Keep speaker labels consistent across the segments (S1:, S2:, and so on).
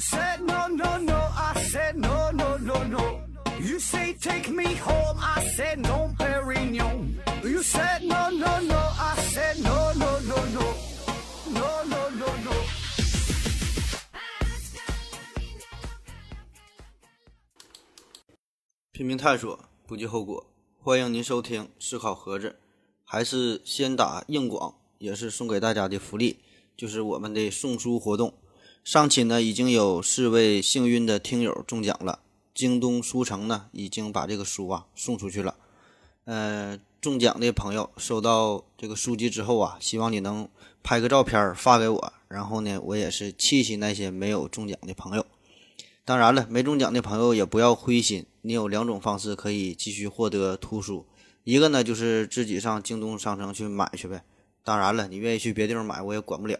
S1: said no no no, I said no no no no. You say take me home, I said no, Perignon. You said no no no, I said no no no no, no no no no.
S2: 拼命探索，不计后果。欢迎您收听思考盒子，还是先打硬广，也是送给大家的福利，就是我们的送书活动。上期呢，已经有四位幸运的听友中奖了。京东书城呢，已经把这个书啊送出去了。呃，中奖的朋友收到这个书籍之后啊，希望你能拍个照片发给我，然后呢，我也是气气那些没有中奖的朋友。当然了，没中奖的朋友也不要灰心，你有两种方式可以继续获得图书。一个呢，就是自己上京东商城去买去呗。当然了，你愿意去别地方买，我也管不了。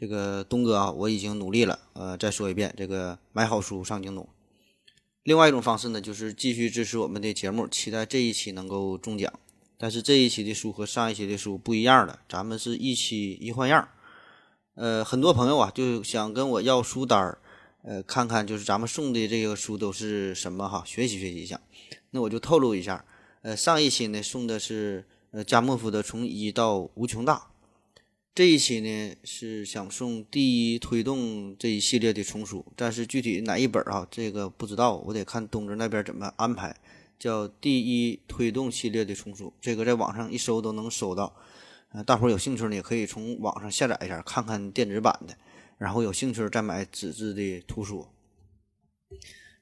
S2: 这个东哥啊，我已经努力了。呃，再说一遍，这个买好书上京东。另外一种方式呢，就是继续支持我们的节目，期待这一期能够中奖。但是这一期的书和上一期的书不一样了，咱们是一期一换样。呃，很多朋友啊，就想跟我要书单儿，呃，看看就是咱们送的这个书都是什么哈，学习学习一下。那我就透露一下，呃，上一期呢送的是呃加莫夫的《从一到无穷大》。这一期呢是想送第一推动这一系列的丛书，但是具体哪一本啊，这个不知道，我得看东子那边怎么安排。叫第一推动系列的丛书，这个在网上一搜都能搜到。呃，大伙有兴趣呢，也可以从网上下载一下，看看电子版的，然后有兴趣再买纸质的图书。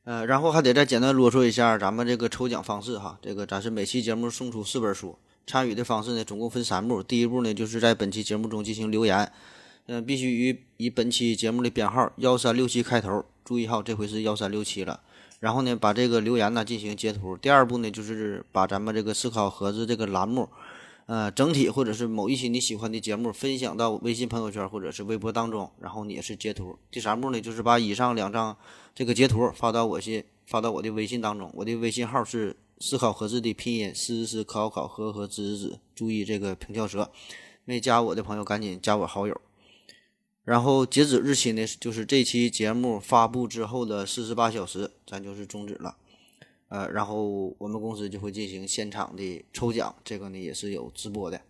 S2: 呃，然后还得再简单啰嗦一下咱们这个抽奖方式哈，这个咱是每期节目送出四本书。参与的方式呢，总共分三步。第一步呢，就是在本期节目中进行留言，嗯，必须以以本期节目的编号幺三六七开头，注意好，这回是幺三六七了。然后呢，把这个留言呢进行截图。第二步呢，就是把咱们这个思考盒子这个栏目，呃，整体或者是某一期你喜欢的节目分享到微信朋友圈或者是微博当中，然后你也是截图。第三步呢，就是把以上两张这个截图发到我信发到我的微信当中，我的微信号是。思考盒子的拼音：思思考考和和子子，注意这个平翘舌。没加我的朋友赶紧加我好友。然后截止日期呢，就是这期节目发布之后的四十八小时，咱就是终止了。呃，然后我们公司就会进行现场的抽奖，这个呢也是有直播的。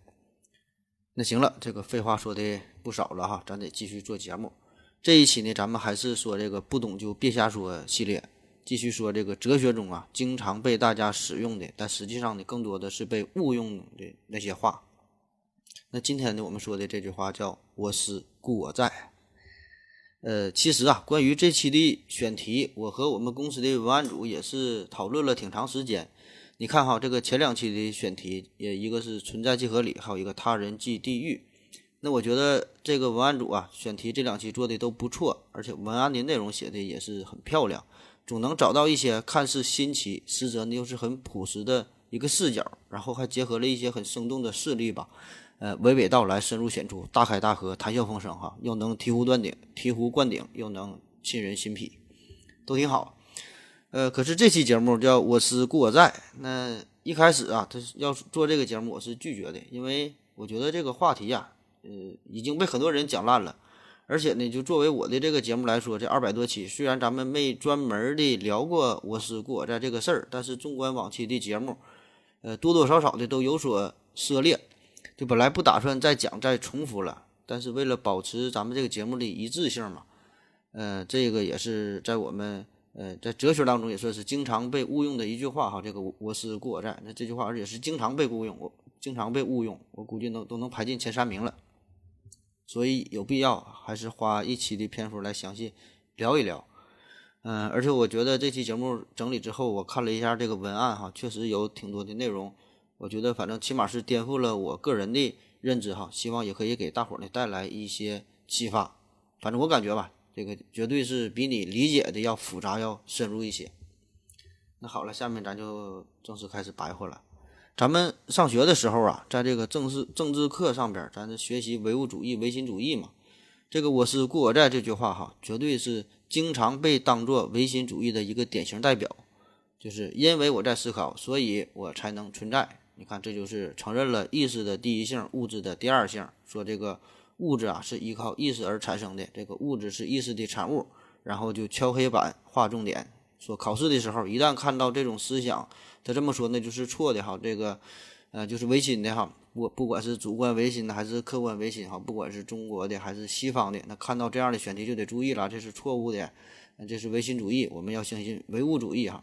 S2: 那行了，这个废话说的不少了哈，咱得继续做节目。这一期呢，咱们还是说这个不懂就别瞎说系列。继续说这个哲学中啊，经常被大家使用的，但实际上呢，更多的是被误用的那些话。那今天呢，我们说的这句话叫“我思故我在”。呃，其实啊，关于这期的选题，我和我们公司的文案组也是讨论了挺长时间。你看哈，这个前两期的选题，也一个是存在即合理，还有一个他人即地狱。那我觉得这个文案组啊，选题这两期做的都不错，而且文案的内容写的也是很漂亮。总能找到一些看似新奇，实则呢又是很朴实的一个视角，然后还结合了一些很生动的事例吧，呃，娓娓道来，深入浅出，大开大合，谈笑风生哈，又能醍醐灌顶，醍醐灌顶，又能沁人心脾，都挺好。呃，可是这期节目叫我思故我在，那一开始啊，他要做这个节目，我是拒绝的，因为我觉得这个话题呀，呃，已经被很多人讲烂了。而且呢，就作为我的这个节目来说，这二百多期，虽然咱们没专门的聊过我思故我在这个事儿，但是纵观往期的节目，呃，多多少少的都有所涉猎。就本来不打算再讲、再重复了，但是为了保持咱们这个节目的一致性嘛，呃，这个也是在我们呃在哲学当中也算是经常被误用的一句话哈。这个我思故我在，那这句话而且是经常被误用，我经常被误用，我估计能都能排进前三名了。所以有必要还是花一期的篇幅来详细聊一聊，嗯，而且我觉得这期节目整理之后，我看了一下这个文案哈，确实有挺多的内容，我觉得反正起码是颠覆了我个人的认知哈，希望也可以给大伙儿呢带来一些启发。反正我感觉吧，这个绝对是比你理解的要复杂要深入一些。那好了，下面咱就正式开始白话了。咱们上学的时候啊，在这个政治政治课上边，咱是学习唯物主义、唯心主义嘛。这个“我思故我在”这句话哈，绝对是经常被当作唯心主义的一个典型代表。就是因为我在思考，所以我才能存在。你看，这就是承认了意识的第一性，物质的第二性。说这个物质啊是依靠意识而产生的，这个物质是意识的产物，然后就敲黑板划重点，说考试的时候一旦看到这种思想，他这么说那就是错的哈，这个呃就是唯心的哈，我不管是主观唯心的还是客观唯心哈，不管是中国的还是西方的，那看到这样的选题就得注意了，这是错误的，这是唯心主义，我们要相信唯物主义哈。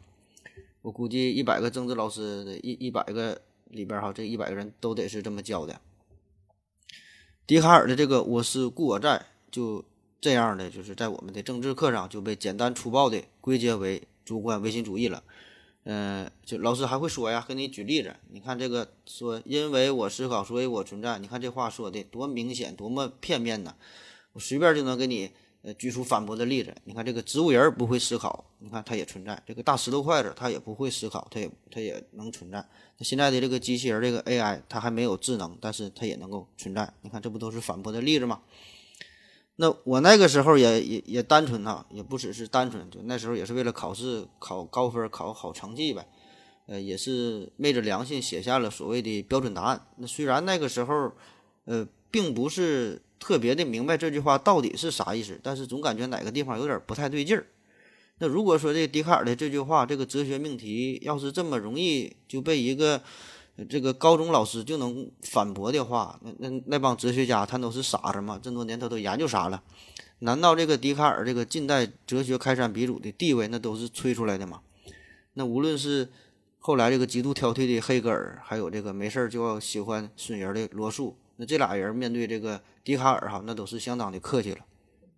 S2: 我估计一百个政治老师的一一百个里边哈，这一百个人都得是这么教的。笛卡尔的这个“我思故我在”就这样的，就是在我们的政治课上就被简单粗暴的归结为主观唯心主义了。嗯，就老师还会说呀，给你举例子。你看这个说，因为我思考，所以我存在。你看这话说的多明显，多么片面呢？我随便就能给你。呃，举出反驳的例子，你看这个植物人不会思考，你看它也存在；这个大石头筷子它也不会思考，它也它也能存在。那现在的这个机器人，这个 AI，它还没有智能，但是它也能够存在。你看，这不都是反驳的例子吗？那我那个时候也也也单纯哈，也不只是单纯，就那时候也是为了考试考高分、考好成绩呗。呃，也是昧着良心写下了所谓的标准答案。那虽然那个时候，呃，并不是。特别的明白这句话到底是啥意思，但是总感觉哪个地方有点不太对劲儿。那如果说这笛卡尔的这句话，这个哲学命题要是这么容易就被一个这个高中老师就能反驳的话，那那那帮哲学家他都是傻子吗？这么多年他都研究啥了？难道这个笛卡尔这个近代哲学开山鼻祖的地位那都是吹出来的吗？那无论是后来这个极度挑剔的黑格尔，还有这个没事儿就要喜欢损人的罗素，那这俩人面对这个。笛卡尔哈，那都是相当的客气了。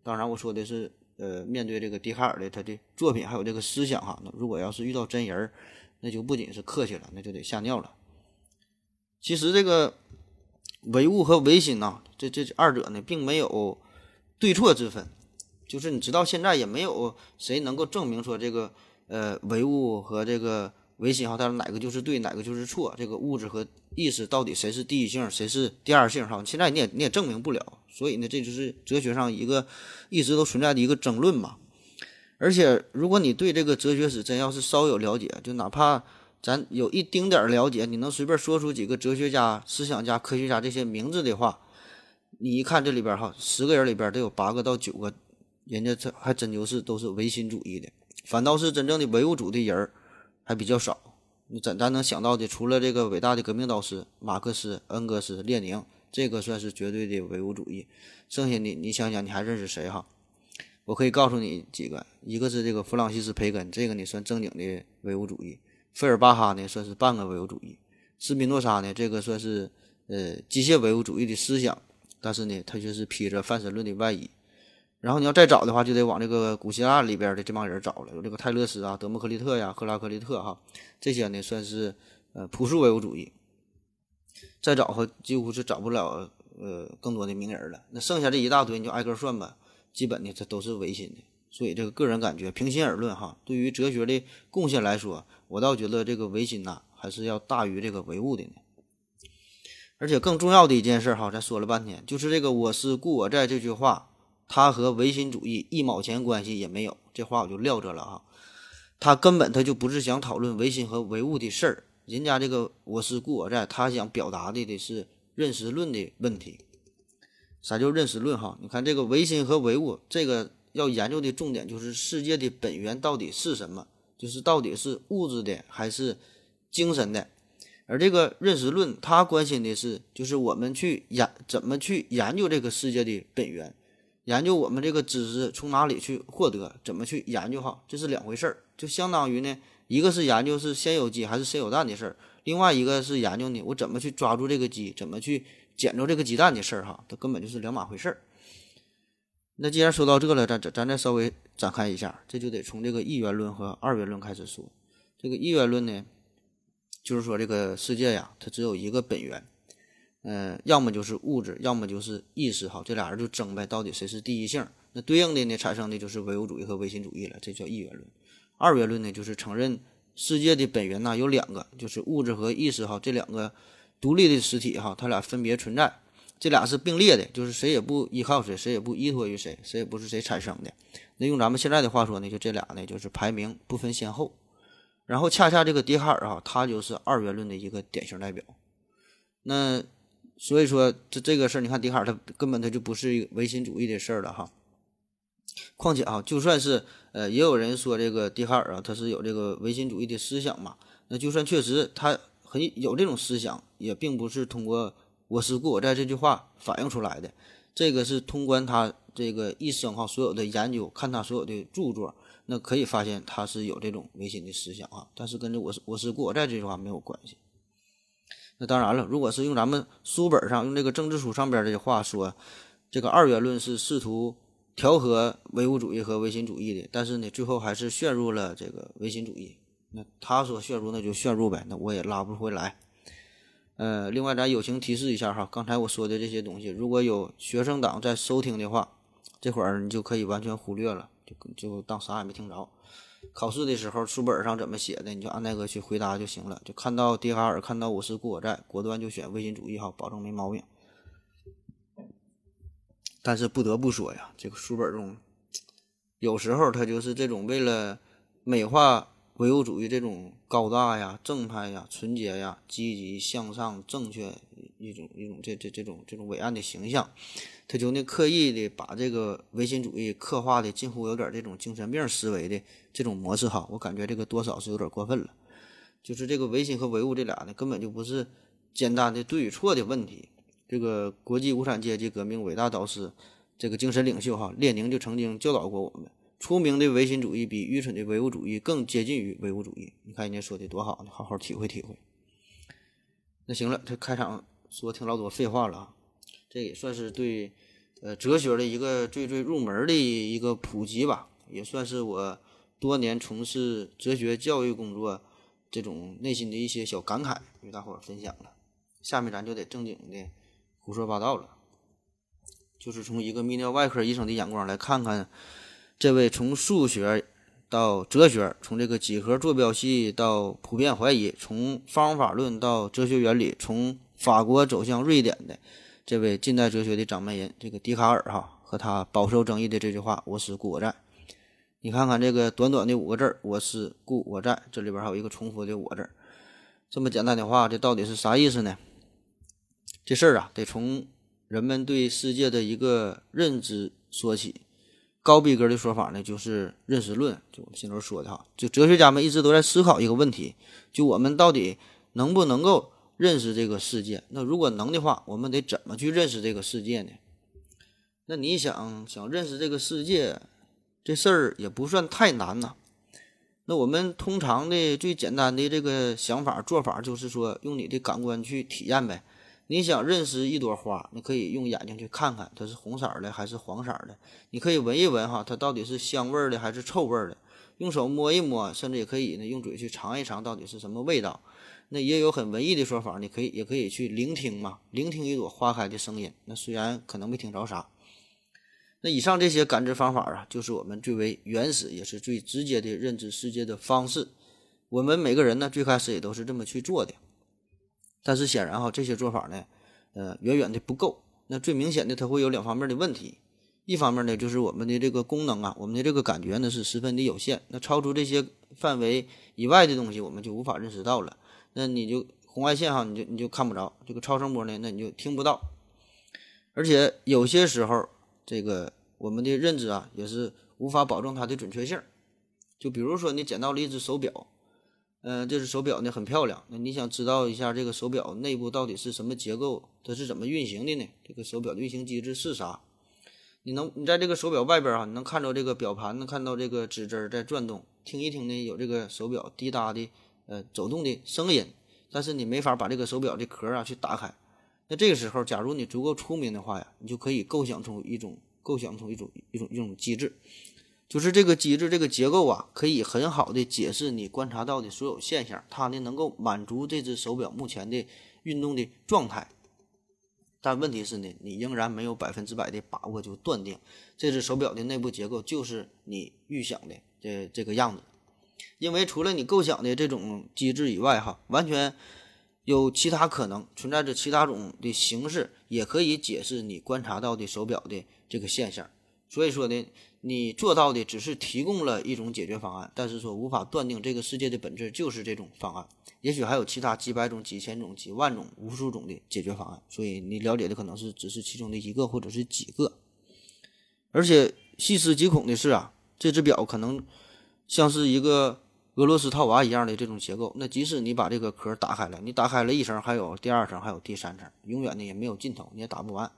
S2: 当然，我说的是，呃，面对这个笛卡尔的他的作品还有这个思想哈，那如果要是遇到真人儿，那就不仅是客气了，那就得吓尿了。其实这个唯物和唯心呐，这这二者呢，并没有对错之分，就是你直到现在也没有谁能够证明说这个呃唯物和这个。唯心哈，它哪个就是对，哪个就是错？这个物质和意识到底谁是第一性，谁是第二性？哈，现在你也你也证明不了。所以呢，这就是哲学上一个一直都存在的一个争论嘛。而且，如果你对这个哲学史真要是稍有了解，就哪怕咱有一丁点儿了解，你能随便说出几个哲学家、思想家、科学家这些名字的话，你一看这里边哈，十个人里边得有八个到九个，人家这还真就是都是唯心主义的，反倒是真正的唯物主的人儿。还比较少，你咱咱能想到的，除了这个伟大的革命导师马克思、恩格斯、列宁，这个算是绝对的唯物主义。剩下的你想想，你还认识谁哈？我可以告诉你几个，一个是这个弗朗西斯·培根，这个你算正经的唯物主义；费尔巴哈呢，算是半个唯物主义；斯宾诺莎呢，这个算是呃机械唯物主义的思想，但是呢，他却是披着泛神论的外衣。然后你要再找的话，就得往这个古希腊里边的这帮人找了，有这个泰勒斯啊、德谟克利特呀、赫拉克利特哈，这些呢算是呃朴素唯物主义。再找和几乎是找不了呃更多的名人了。那剩下这一大堆你就挨个算吧，基本呢这都是唯心的。所以这个个人感觉，平心而论哈，对于哲学的贡献来说，我倒觉得这个唯心呐还是要大于这个唯物的呢。而且更重要的一件事哈，咱说了半天，就是这个“我思故我在”这句话。它和唯心主义一毛钱关系也没有，这话我就撂这了啊。他根本他就不是想讨论唯心和唯物的事儿，人家这个我思故我在，他想表达的的是认识论的问题。啥叫认识论？哈，你看这个唯心和唯物，这个要研究的重点就是世界的本源到底是什么，就是到底是物质的还是精神的。而这个认识论，它关心的是就是我们去研怎么去研究这个世界的本源。研究我们这个知识从哪里去获得，怎么去研究哈，这是两回事儿。就相当于呢，一个是研究是先有鸡还是先有蛋的事儿，另外一个是研究呢，我怎么去抓住这个鸡，怎么去捡着这个鸡蛋的事儿哈，它根本就是两码回事儿。那既然说到这了，咱咱咱再稍微展开一下，这就得从这个一元论和二元论开始说。这个一元论呢，就是说这个世界呀，它只有一个本源。嗯，要么就是物质，要么就是意识，哈，这俩人就争呗，到底谁是第一性？那对应的呢，产生的就是唯物主义和唯心主义了，这叫一元论。二元论呢，就是承认世界的本源呐有两个，就是物质和意识，哈，这两个独立的实体，哈，它俩分别存在，这俩是并列的，就是谁也不依靠谁，谁也不依托于谁，谁也不是谁产生的。那用咱们现在的话说呢，就这俩呢，就是排名不分先后。然后恰恰这个笛卡尔，啊，他就是二元论的一个典型代表。那所以说，这这个事儿，你看笛卡尔他根本他就不是唯心主义的事儿了哈。况且啊，就算是呃，也有人说这个笛卡尔啊，他是有这个唯心主义的思想嘛。那就算确实他很有这种思想，也并不是通过“我思故我在”这句话反映出来的。这个是通关他这个一生哈所有的研究，看他所有的著作，那可以发现他是有这种唯心的思想啊。但是跟这“我是我是故我在”这句话没有关系。那当然了，如果是用咱们书本上用这个政治书上边的话说，这个二元论是试图调和唯物主义和唯心主义的，但是呢，最后还是陷入了这个唯心主义。那他说陷入，那就陷入呗，那我也拉不回来。呃，另外咱友情提示一下哈，刚才我说的这些东西，如果有学生党在收听的话，这会儿你就可以完全忽略了，就就当啥也没听着。考试的时候，书本上怎么写的，你就按那个去回答就行了。就看到笛卡尔，看到我是故我在，果断就选唯心主义哈，保证没毛病。但是不得不说呀，这个书本中有时候他就是这种为了美化唯物主义这种高大呀、正派呀、纯洁呀、积极向上、正确一种一种这这这种这种伟岸的形象。他就那刻意的把这个唯心主义刻画的近乎有点这种精神病思维的这种模式哈，我感觉这个多少是有点过分了。就是这个唯心和唯物这俩呢，根本就不是简单的对与错的问题。这个国际无产阶级革命伟大导师，这个精神领袖哈，列宁就曾经教导过我们：出名的唯心主义比愚蠢的唯物主义更接近于唯物主义。你看人家说的多好呢，好好体会体会。那行了，这开场说挺老多废话了啊。这也算是对，呃，哲学的一个最最入门的一个普及吧，也算是我多年从事哲学教育工作这种内心的一些小感慨与大伙分享了。下面咱就得正经的胡说八道了，就是从一个泌尿外科医生的眼光来看看，这位从数学到哲学，从这个几何坐标系到普遍怀疑，从方法论到哲学原理，从法国走向瑞典的。这位近代哲学的掌门人，这个笛卡尔哈，和他饱受争议的这句话“我思故我在”，你看看这个短短的五个字儿“我思故我在”，这里边还有一个重复的“我”字，这么简单的话，这到底是啥意思呢？这事儿啊，得从人们对世界的一个认知说起。高逼格的说法呢，就是认识论，就我们先头说的哈，就哲学家们一直都在思考一个问题：就我们到底能不能够？认识这个世界，那如果能的话，我们得怎么去认识这个世界呢？那你想想认识这个世界，这事儿也不算太难呐。那我们通常的最简单的这个想法做法，就是说用你的感官去体验呗。你想认识一朵花，你可以用眼睛去看看它是红色的还是黄色的，你可以闻一闻哈，它到底是香味的还是臭味的，用手摸一摸，甚至也可以呢用嘴去尝一尝到底是什么味道。那也有很文艺的说法，你可以也可以去聆听嘛，聆听一朵花开的声音。那虽然可能没听着啥，那以上这些感知方法啊，就是我们最为原始也是最直接的认知世界的方式。我们每个人呢，最开始也都是这么去做的。但是显然哈，这些做法呢，呃，远远的不够。那最明显的，它会有两方面的问题。一方面呢，就是我们的这个功能啊，我们的这个感觉呢是十分的有限。那超出这些范围以外的东西，我们就无法认识到了。那你就红外线哈，你就你就看不着这个超声波呢，那你就听不到。而且有些时候，这个我们的认知啊，也是无法保证它的准确性。就比如说你捡到了一只手表，嗯，这只手表呢很漂亮，那你想知道一下这个手表内部到底是什么结构，它是怎么运行的呢？这个手表的运行机制是啥？你能你在这个手表外边啊，你能看到这个表盘，能看到这个指针在转动，听一听呢，有这个手表滴答的。呃，走动的声音，但是你没法把这个手表的壳啊去打开。那这个时候，假如你足够聪明的话呀，你就可以构想出一种构想出一种一种一种机制，就是这个机制这个结构啊，可以很好的解释你观察到的所有现象，它呢能够满足这只手表目前的运动的状态。但问题是呢，你仍然没有百分之百的把握就断定这只手表的内部结构就是你预想的这这个样子。因为除了你构想的这种机制以外，哈，完全有其他可能存在着其他种的形式，也可以解释你观察到的手表的这个现象。所以说呢，你做到的只是提供了一种解决方案，但是说无法断定这个世界的本质就是这种方案。也许还有其他几百种、几千种、几万种、无数种的解决方案。所以你了解的可能是只是其中的一个或者是几个。而且细思极恐的是啊，这只表可能像是一个俄罗斯套娃一样的这种结构。那即使你把这个壳打开了，你打开了一层，还有第二层，还有第三层，永远的也没有尽头，你也打不完。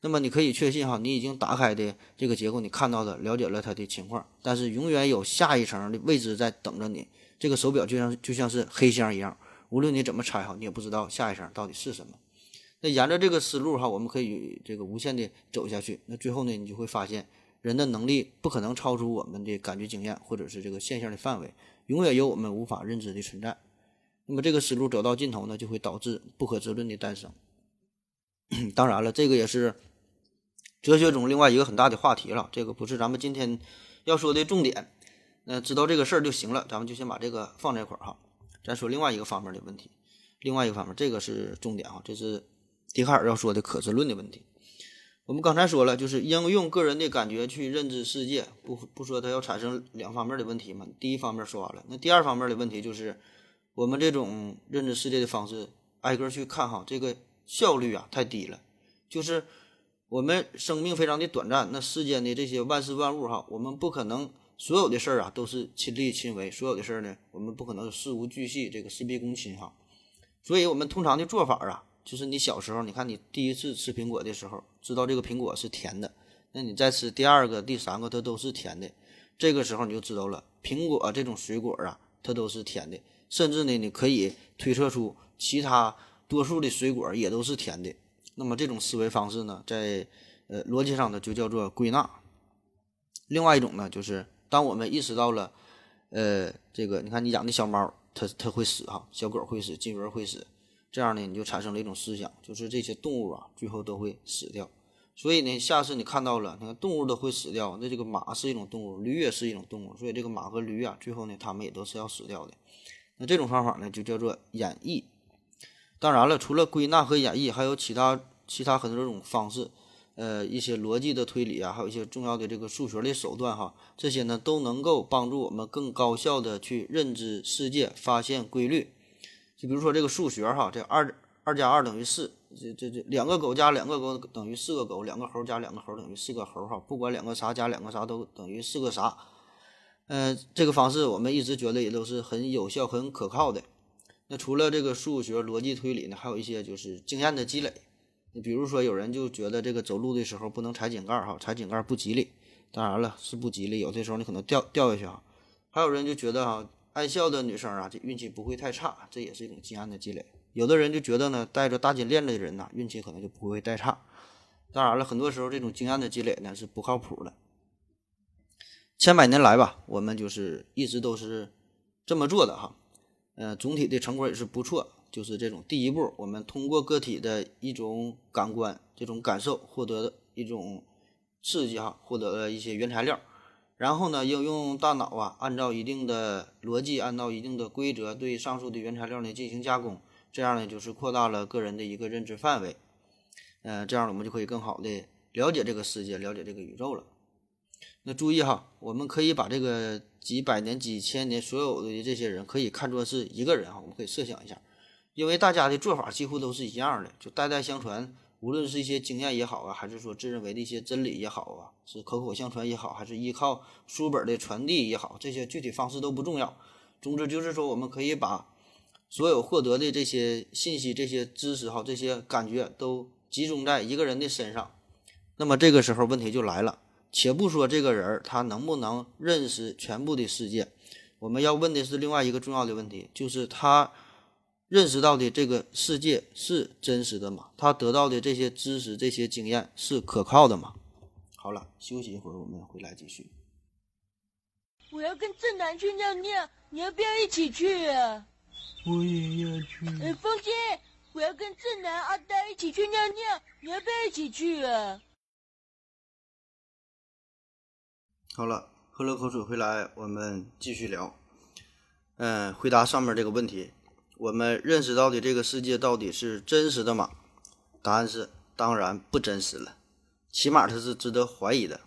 S2: 那么你可以确信哈，你已经打开的这个结构，你看到的了解了它的情况，但是永远有下一层的未知在等着你。这个手表就像就像是黑箱一样，无论你怎么拆哈，你也不知道下一层到底是什么。那沿着这个思路哈，我们可以这个无限的走下去。那最后呢，你就会发现，人的能力不可能超出我们的感觉经验或者是这个现象的范围，永远有我们无法认知的存在。那么这个思路走到尽头呢，就会导致不可知论的诞生。当然了，这个也是。哲学中另外一个很大的话题了，这个不是咱们今天要说的重点。那知道这个事儿就行了，咱们就先把这个放这块儿哈。咱说另外一个方面的问题，另外一个方面，这个是重点哈，这是笛卡尔要说的可知论的问题。我们刚才说了，就是应用个人的感觉去认知世界，不不说它要产生两方面的问题嘛。第一方面说完了，那第二方面的问题就是我们这种认知世界的方式，挨个去看哈，这个效率啊太低了，就是。我们生命非常的短暂，那世间的这些万事万物哈，我们不可能所有的事儿啊都是亲力亲为，所有的事儿呢，我们不可能事无巨细，这个事必躬亲哈。所以，我们通常的做法啊，就是你小时候，你看你第一次吃苹果的时候，知道这个苹果是甜的，那你再吃第二个、第三个，它都是甜的，这个时候你就知道了，苹果这种水果啊，它都是甜的，甚至呢，你可以推测出其他多数的水果也都是甜的。那么这种思维方式呢，在呃逻辑上呢就叫做归纳。另外一种呢，就是当我们意识到了，呃，这个你看你养的小猫，它它会死哈，小狗会死，金鱼会死，这样呢你就产生了一种思想，就是这些动物啊最后都会死掉。所以呢，下次你看到了，你看动物都会死掉，那这个马是一种动物，驴也是一种动物，所以这个马和驴啊，最后呢它们也都是要死掉的。那这种方法呢就叫做演绎。当然了，除了归纳和演绎，还有其他其他很多种方式，呃，一些逻辑的推理啊，还有一些重要的这个数学的手段哈，这些呢都能够帮助我们更高效的去认知世界，发现规律。就比如说这个数学哈，这二二加二等于四，这这这两个狗加两个狗等于四个狗，两个猴加两个猴等于四个猴哈，不管两个啥加两个啥都等于四个啥。嗯，这个方式我们一直觉得也都是很有效、很可靠的。那除了这个数学逻辑推理呢，还有一些就是经验的积累。你比如说，有人就觉得这个走路的时候不能踩井盖哈，踩井盖不吉利。当然了，是不吉利，有的时候你可能掉掉下去哈。还有人就觉得哈，爱笑的女生啊，这运气不会太差，这也是一种经验的积累。有的人就觉得呢，戴着大金链子的人呐，运气可能就不会太差。当然了，很多时候这种经验的积累呢是不靠谱的。千百年来吧，我们就是一直都是这么做的哈。呃，总体的成果也是不错，就是这种第一步，我们通过个体的一种感官、这种感受，获得一种刺激哈，获得了一些原材料，然后呢，应用大脑啊，按照一定的逻辑，按照一定的规则，对上述的原材料呢进行加工，这样呢，就是扩大了个人的一个认知范围，呃，这样我们就可以更好的了解这个世界，了解这个宇宙了。那注意哈，我们可以把这个几百年、几千年所有的这些人，可以看作是一个人哈。我们可以设想一下，因为大家的做法几乎都是一样的，就代代相传。无论是一些经验也好啊，还是说自认为的一些真理也好啊，是口口相传也好，还是依靠书本的传递也好，这些具体方式都不重要。总之就是说，我们可以把所有获得的这些信息、这些知识哈、这些感觉都集中在一个人的身上。那么这个时候问题就来了。且不说这个人他能不能认识全部的世界，我们要问的是另外一个重要的问题，就是他认识到的这个世界是真实的吗？他得到的这些知识、这些经验是可靠的吗？好了，休息一会儿，我们回来继续。
S3: 我要跟正南去尿尿，你要不要一起去啊？
S4: 我也要去。
S3: 哎，风心，我要跟正南、阿呆一起去尿尿，你要不要一起去啊？
S2: 好了，喝了口水回来，我们继续聊。嗯，回答上面这个问题，我们认识到的这个世界到底是真实的吗？答案是当然不真实了，起码它是值得怀疑的。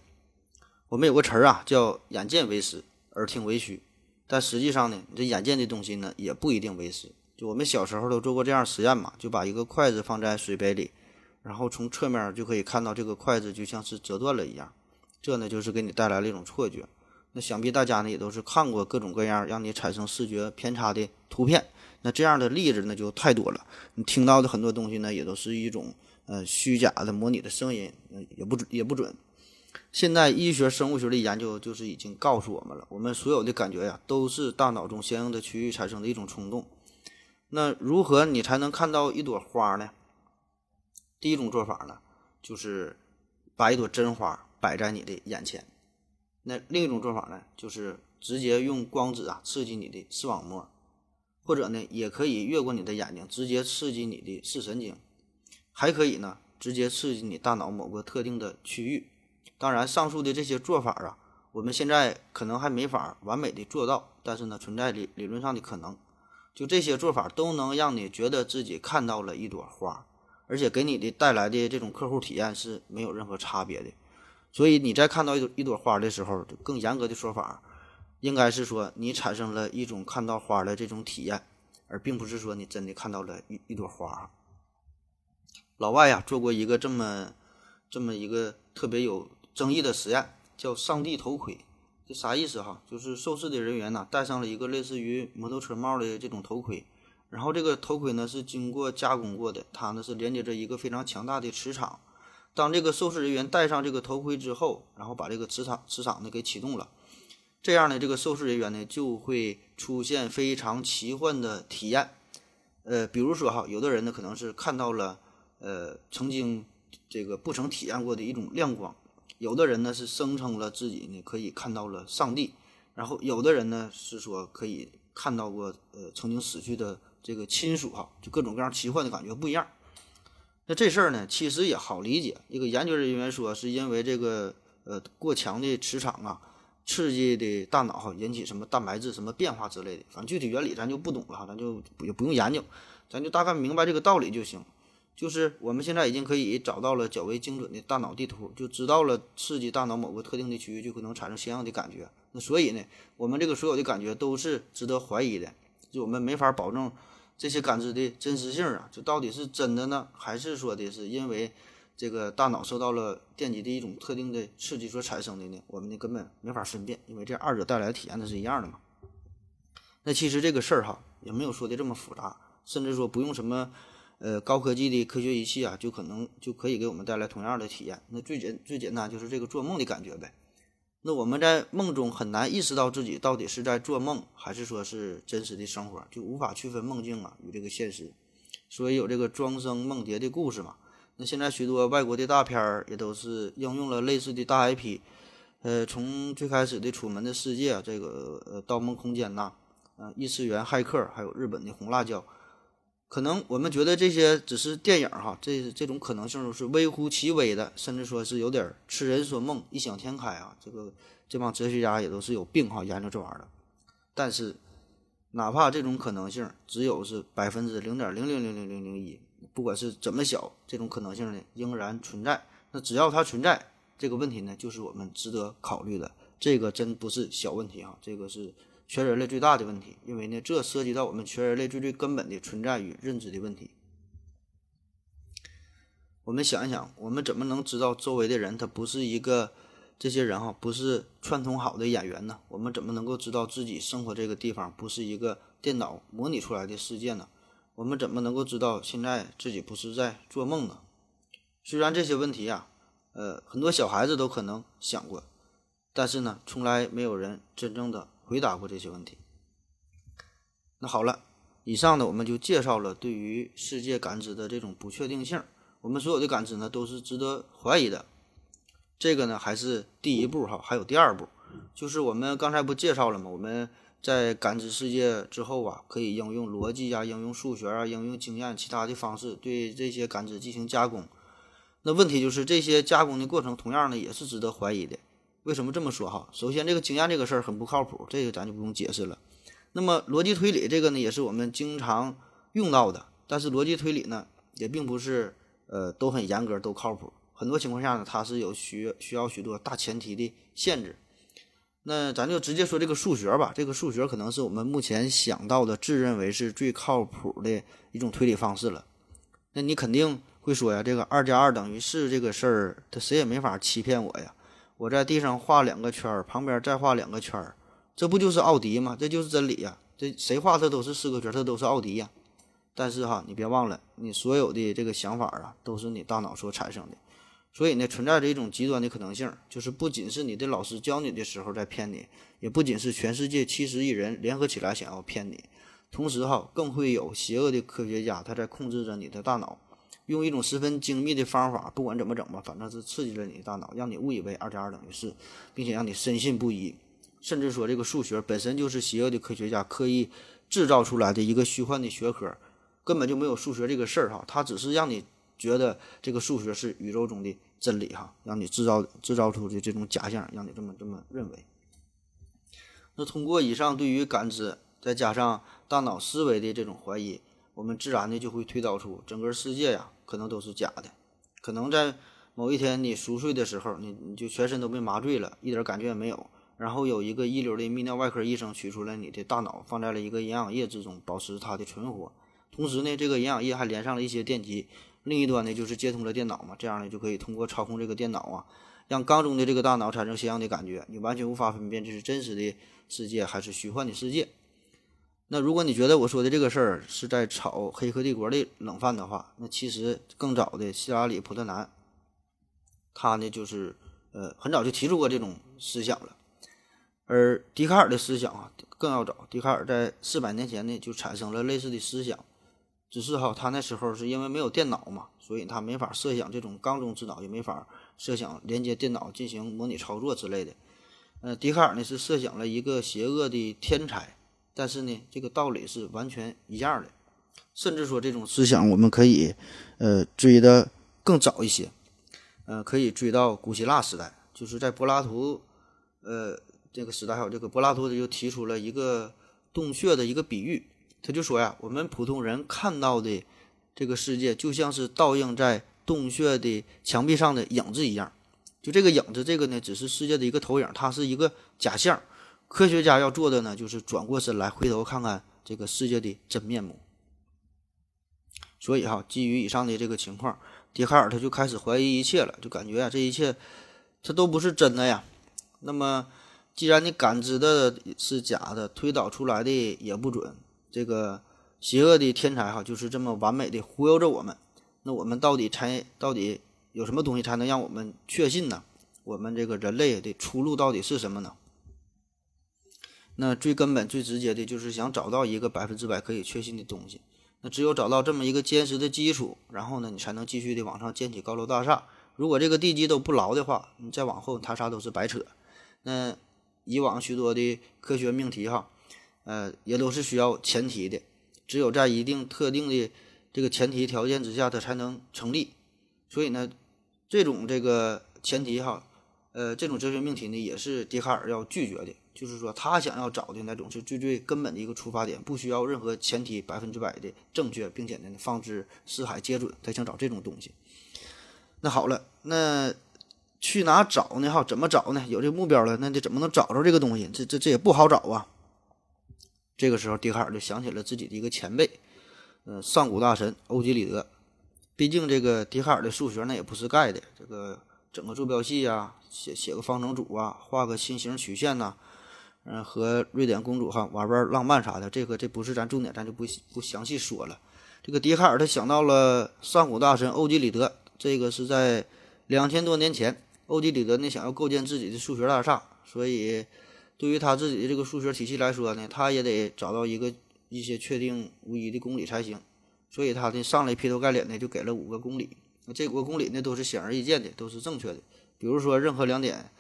S2: 我们有个词儿啊，叫眼见为实，耳听为虚。但实际上呢，这眼见的东西呢，也不一定为实。就我们小时候都做过这样实验嘛，就把一个筷子放在水杯里，然后从侧面就可以看到这个筷子就像是折断了一样。这呢就是给你带来了一种错觉。那想必大家呢也都是看过各种各样让你产生视觉偏差的图片，那这样的例子呢就太多了。你听到的很多东西呢也都是一种呃虚假的模拟的声音，也不准也不准。现在医学生物学的研究就是已经告诉我们了，我们所有的感觉呀都是大脑中相应的区域产生的一种冲动。那如何你才能看到一朵花呢？第一种做法呢，就是把一朵真花摆在你的眼前。那另一种做法呢，就是直接用光子啊刺激你的视网膜，或者呢，也可以越过你的眼睛，直接刺激你的视神经，还可以呢，直接刺激你大脑某个特定的区域。当然，上述的这些做法啊，我们现在可能还没法完美的做到，但是呢，存在理理论上的可能。就这些做法都能让你觉得自己看到了一朵花，而且给你的带来的这种客户体验是没有任何差别的。所以你在看到一朵一朵花的时候，更严格的说法，应该是说你产生了一种看到花的这种体验，而并不是说你真的看到了一一朵花。老外呀做过一个这么这么一个特别有争议的实验，叫“上帝头盔”。这啥意思哈？就是受试的人员呢戴上了一个类似于摩托车帽的这种头盔，然后这个头盔呢是经过加工过的，它呢是连接着一个非常强大的磁场。当这个受试人员戴上这个头盔之后，然后把这个磁场磁场呢给启动了，这样呢，这个受试人员呢就会出现非常奇幻的体验。呃，比如说哈，有的人呢可能是看到了呃曾经这个不曾体验过的一种亮光，有的人呢是声称了自己呢可以看到了上帝，然后有的人呢是说可以看到过呃曾经死去的这个亲属哈，就各种各样奇幻的感觉不一样。那这事儿呢，其实也好理解。一个研究人员说，是因为这个呃过强的磁场啊，刺激的大脑，引起什么蛋白质什么变化之类的。反正具体原理咱就不懂了，咱就也不用研究，咱就大概明白这个道理就行。就是我们现在已经可以找到了较为精准的大脑地图，就知道了刺激大脑某个特定的区域就可能产生相应的感觉。那所以呢，我们这个所有的感觉都是值得怀疑的，就我们没法保证。这些感知的真实性啊，就到底是真的呢，还是说的是因为这个大脑受到了电极的一种特定的刺激所产生的呢？我们呢根本没法分辨，因为这二者带来的体验呢是一样的嘛。那其实这个事儿哈也没有说的这么复杂，甚至说不用什么呃高科技的科学仪器啊，就可能就可以给我们带来同样的体验。那最简最简单就是这个做梦的感觉呗。那我们在梦中很难意识到自己到底是在做梦，还是说是真实的生活，就无法区分梦境啊与这个现实，所以有这个庄生梦蝶的故事嘛。那现在许多外国的大片儿也都是应用了类似的大 IP，呃，从最开始的《楚门的世界》这个呃《盗梦空间》呐，呃，异次元骇客，还有日本的红辣椒。可能我们觉得这些只是电影哈，这这种可能性是微乎其微的，甚至说是有点痴人说梦、异想天开啊。这个这帮哲学家也都是有病哈，研究这玩意儿的。但是，哪怕这种可能性只有是百分之零点零零零零零零一，不管是怎么小，这种可能性呢仍然存在。那只要它存在，这个问题呢就是我们值得考虑的。这个真不是小问题哈，这个是。全人类最大的问题，因为呢，这涉及到我们全人类最最根本的存在与认知的问题。我们想一想，我们怎么能知道周围的人他不是一个这些人哈，不是串通好的演员呢？我们怎么能够知道自己生活这个地方不是一个电脑模拟出来的世界呢？我们怎么能够知道现在自己不是在做梦呢？虽然这些问题啊，呃，很多小孩子都可能想过，但是呢，从来没有人真正的。回答过这些问题。那好了，以上呢我们就介绍了对于世界感知的这种不确定性。我们所有的感知呢都是值得怀疑的。这个呢还是第一步哈，还有第二步，就是我们刚才不介绍了吗？我们在感知世界之后啊，可以应用逻辑啊，应用数学啊，应用经验其他的方式对这些感知进行加工。那问题就是这些加工的过程同样呢也是值得怀疑的。为什么这么说哈？首先，这个经验这个事儿很不靠谱，这个咱就不用解释了。那么，逻辑推理这个呢，也是我们经常用到的。但是，逻辑推理呢，也并不是呃都很严格、都靠谱。很多情况下呢，它是有需需要许多大前提的限制。那咱就直接说这个数学吧。这个数学可能是我们目前想到的、自认为是最靠谱的一种推理方式了。那你肯定会说呀，这个二加二等于四这个事儿，他谁也没法欺骗我呀。我在地上画两个圈儿，旁边再画两个圈儿，这不就是奥迪吗？这就是真理呀！这谁画它都是四个圈儿，它都是奥迪呀。但是哈，你别忘了，你所有的这个想法啊，都是你大脑所产生的。所以呢，存在着一种极端的可能性，就是不仅是你的老师教你的时候在骗你，也不仅是全世界七十亿人联合起来想要骗你，同时哈，更会有邪恶的科学家他在控制着你的大脑。用一种十分精密的方法，不管怎么整吧，反正是刺激了你的大脑，让你误以为二加二等于四，并且让你深信不疑，甚至说这个数学本身就是邪恶的科学家刻意制造出来的一个虚幻的学科，根本就没有数学这个事儿哈，它只是让你觉得这个数学是宇宙中的真理哈，让你制造制造出的这种假象，让你这么这么认为。那通过以上对于感知，再加上大脑思维的这种怀疑，我们自然的就会推导出整个世界呀。可能都是假的，可能在某一天你熟睡的时候，你你就全身都被麻醉了，一点感觉也没有。然后有一个一流的泌尿外科医生取出来你的大脑，放在了一个营养液之中，保持它的存活。同时呢，这个营养液还连上了一些电极，另一端呢就是接通了电脑嘛，这样呢就可以通过操控这个电脑啊，让缸中的这个大脑产生相应的感觉，你完全无法分辨这是真实的世界还是虚幻的世界。那如果你觉得我说的这个事儿是在炒《黑客帝国》的冷饭的话，那其实更早的希拉里·普特南，他呢就是呃很早就提出过这种思想了。而笛卡尔的思想啊更要早，笛卡尔在四百年前呢就产生了类似的思想，只是哈他那时候是因为没有电脑嘛，所以他没法设想这种缸中之脑，也没法设想连接电脑进行模拟操作之类的。呃，笛卡尔呢是设想了一个邪恶的天才。但是呢，这个道理是完全一样的，甚至说这种思想我们可以，呃，追的更早一些，呃，可以追到古希腊时代，就是在柏拉图，呃，这个时代还有这个柏拉图就提出了一个洞穴的一个比喻，他就说呀，我们普通人看到的这个世界就像是倒映在洞穴的墙壁上的影子一样，就这个影子，这个呢只是世界的一个投影，它是一个假象。科学家要做的呢，就是转过身来，回头看看这个世界的真面目。所以哈，基于以上的这个情况，笛卡尔他就开始怀疑一切了，就感觉啊，这一切它都不是真的呀。那么，既然你感知的是假的，推导出来的也不准，这个邪恶的天才哈，就是这么完美的忽悠着我们。那我们到底才到底有什么东西才能让我们确信呢？我们这个人类的出路到底是什么呢？那最根本、最直接的就是想找到一个百分之百可以确信的东西。那只有找到这么一个坚实的基础，然后呢，你才能继续的往上建起高楼大厦。如果这个地基都不牢的话，你再往后它啥都是白扯。那以往许多的科学命题哈，呃，也都是需要前提的，只有在一定特定的这个前提条件之下，它才能成立。所以呢，这种这个前提哈，呃，这种哲学命题呢，也是笛卡尔要拒绝的。就是说，他想要找的那种是最最根本的一个出发点，不需要任何前提，百分之百的正确，并且呢，放之四海皆准。他想找这种东西。那好了，那去哪找呢？哈，怎么找呢？有这个目标了，那得怎么能找着这个东西？这这这也不好找啊。这个时候，笛卡尔就想起了自己的一个前辈，呃，上古大神欧几里得。毕竟这个笛卡尔的数学那也不是盖的，这个整个坐标系呀，写写个方程组啊，画个心形曲线呐。嗯，和瑞典公主哈玩玩浪漫啥的，这个这不是咱重点，咱就不不详细说了。这个笛卡尔他想到了上古大神欧几里得，这个是在两千多年前，欧几里得呢想要构建自己的数学大厦，所以对于他自己的这个数学体系来说呢，他也得找到一个一些确定无疑的公理才行。所以他呢上来劈头盖脸的就给了五个公理，那这五个公理呢都是显而易见的，都是正确的。比如说任何两点。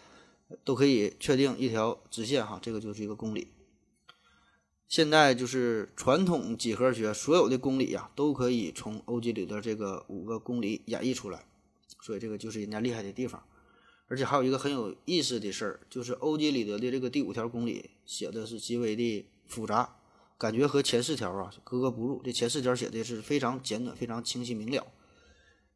S2: 都可以确定一条直线哈，这个就是一个公理。现在就是传统几何学所有的公理呀，都可以从欧几里得这个五个公理演绎出来，所以这个就是人家厉害的地方。而且还有一个很有意思的事儿，就是欧几里得的这个第五条公理写的是极为的复杂，感觉和前四条啊格格不入。这前四条写的是非常简短、非常清晰明了。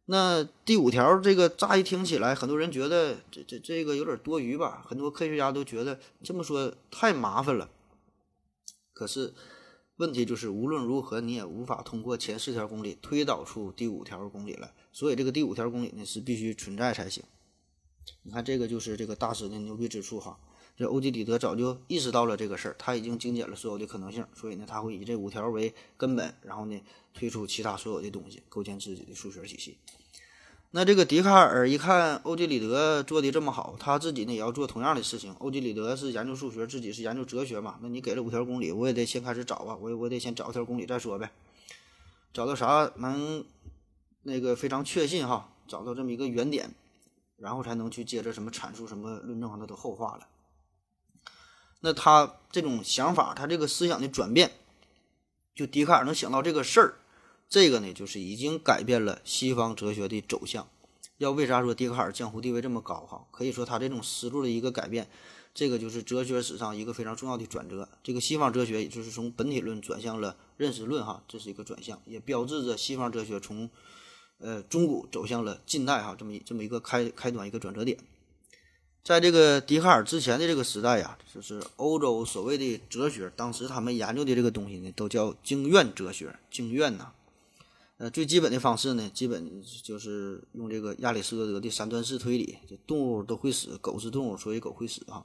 S2: 那第五条这个乍一听起来，很多人觉得这这这个有点多余吧？很多科学家都觉得这么说太麻烦了。可是问题就是，无论如何你也无法通过前四条公理推导出第五条公理来，所以这个第五条公理呢是必须存在才行。你看这个就是这个大师的牛逼之处哈。这欧几里得早就意识到了这个事儿，他已经精简了所有的可能性，所以呢，他会以这五条为根本，然后呢，推出其他所有的东西，构建自己的数学体系。那这个笛卡尔一看欧几里得做的这么好，他自己呢也要做同样的事情。欧几里得是研究数学，自己是研究哲学嘛，那你给了五条公理，我也得先开始找啊，我我得先找一条公理再说呗，找到啥能那个非常确信哈，找到这么一个原点，然后才能去接着什么阐述什么论证，那都后话了。那他这种想法，他这个思想的转变，就笛卡尔能想到这个事儿，这个呢，就是已经改变了西方哲学的走向。要为啥说笛卡尔江湖地位这么高？哈，可以说他这种思路的一个改变，这个就是哲学史上一个非常重要的转折。这个西方哲学也就是从本体论转向了认识论，哈，这是一个转向，也标志着西方哲学从呃中古走向了近代，哈，这么这么一个开开端一个转折点。在这个笛卡尔之前的这个时代呀，就是欧洲所谓的哲学，当时他们研究的这个东西呢，都叫经院哲学。经院呐，呃，最基本的方式呢，基本就是用这个亚里士多德的三段式推理，就动物都会死，狗是动物，所以狗会死啊。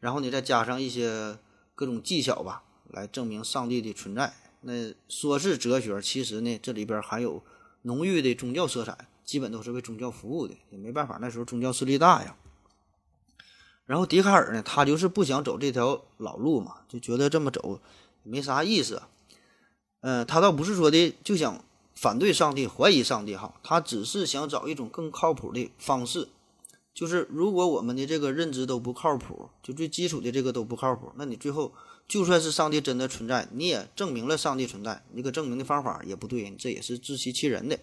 S2: 然后呢，再加上一些各种技巧吧，来证明上帝的存在。那说是哲学，其实呢，这里边含有浓郁的宗教色彩，基本都是为宗教服务的。也没办法，那时候宗教势力大呀。然后笛卡尔呢，他就是不想走这条老路嘛，就觉得这么走没啥意思。嗯，他倒不是说的就想反对上帝、怀疑上帝哈，他只是想找一种更靠谱的方式。就是如果我们的这个认知都不靠谱，就最基础的这个都不靠谱，那你最后就算是上帝真的存在，你也证明了上帝存在，你个证明的方法也不对，这也是自欺欺人的。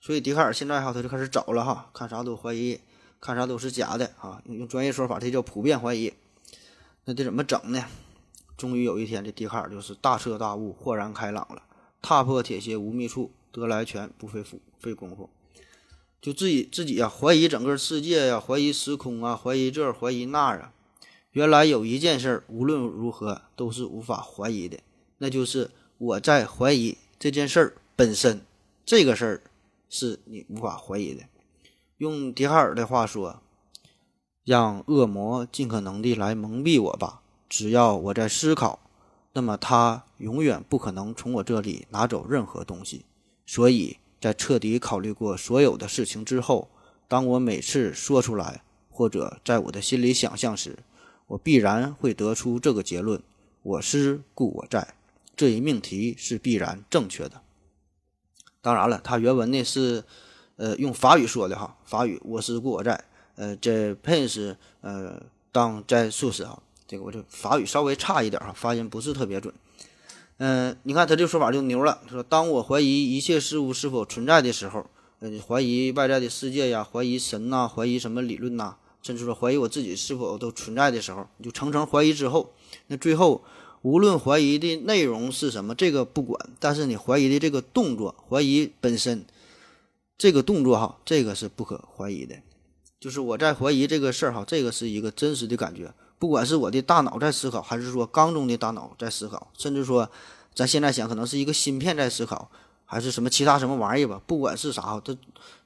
S2: 所以笛卡尔现在哈，他就开始找了哈，看啥都怀疑。看啥都是假的啊！用用专业说法，这叫普遍怀疑。那得怎么整呢？终于有一天，这笛卡尔就是大彻大悟，豁然开朗了。踏破铁鞋无觅处，得来全不费夫费功夫。就自己自己呀，怀疑整个世界呀，怀疑时空啊，怀疑这怀疑那啊。原来有一件事，无论如何都是无法怀疑的，那就是我在怀疑这件事儿本身。这个事儿是你无法怀疑的。用笛卡尔的话说：“让恶魔尽可能地来蒙蔽我吧，只要我在思考，那么他永远不可能从我这里拿走任何东西。所以在彻底考虑过所有的事情之后，当我每次说出来，或者在我的心里想象时，我必然会得出这个结论：我思故我在。这一命题是必然正确的。当然了，他原文呢是。”呃，用法语说的哈，法语我思故我在，呃，这 pense 呃当在素食哈，这个我这法语稍微差一点哈，发音不是特别准。嗯，你看他这说法就牛了，他说当我怀疑一切事物是否存在的时候，呃，怀疑外在的世界呀，怀疑神呐，怀疑什么理论呐，甚至说怀疑我自己是否都存在的时候，你就层层怀疑之后，那最后无论怀疑的内容是什么，这个不管，但是你怀疑的这个动作，怀疑本身。这个动作哈，这个是不可怀疑的，就是我在怀疑这个事儿哈，这个是一个真实的感觉，不管是我的大脑在思考，还是说缸中的大脑在思考，甚至说咱现在想可能是一个芯片在思考，还是什么其他什么玩意儿吧，不管是啥，它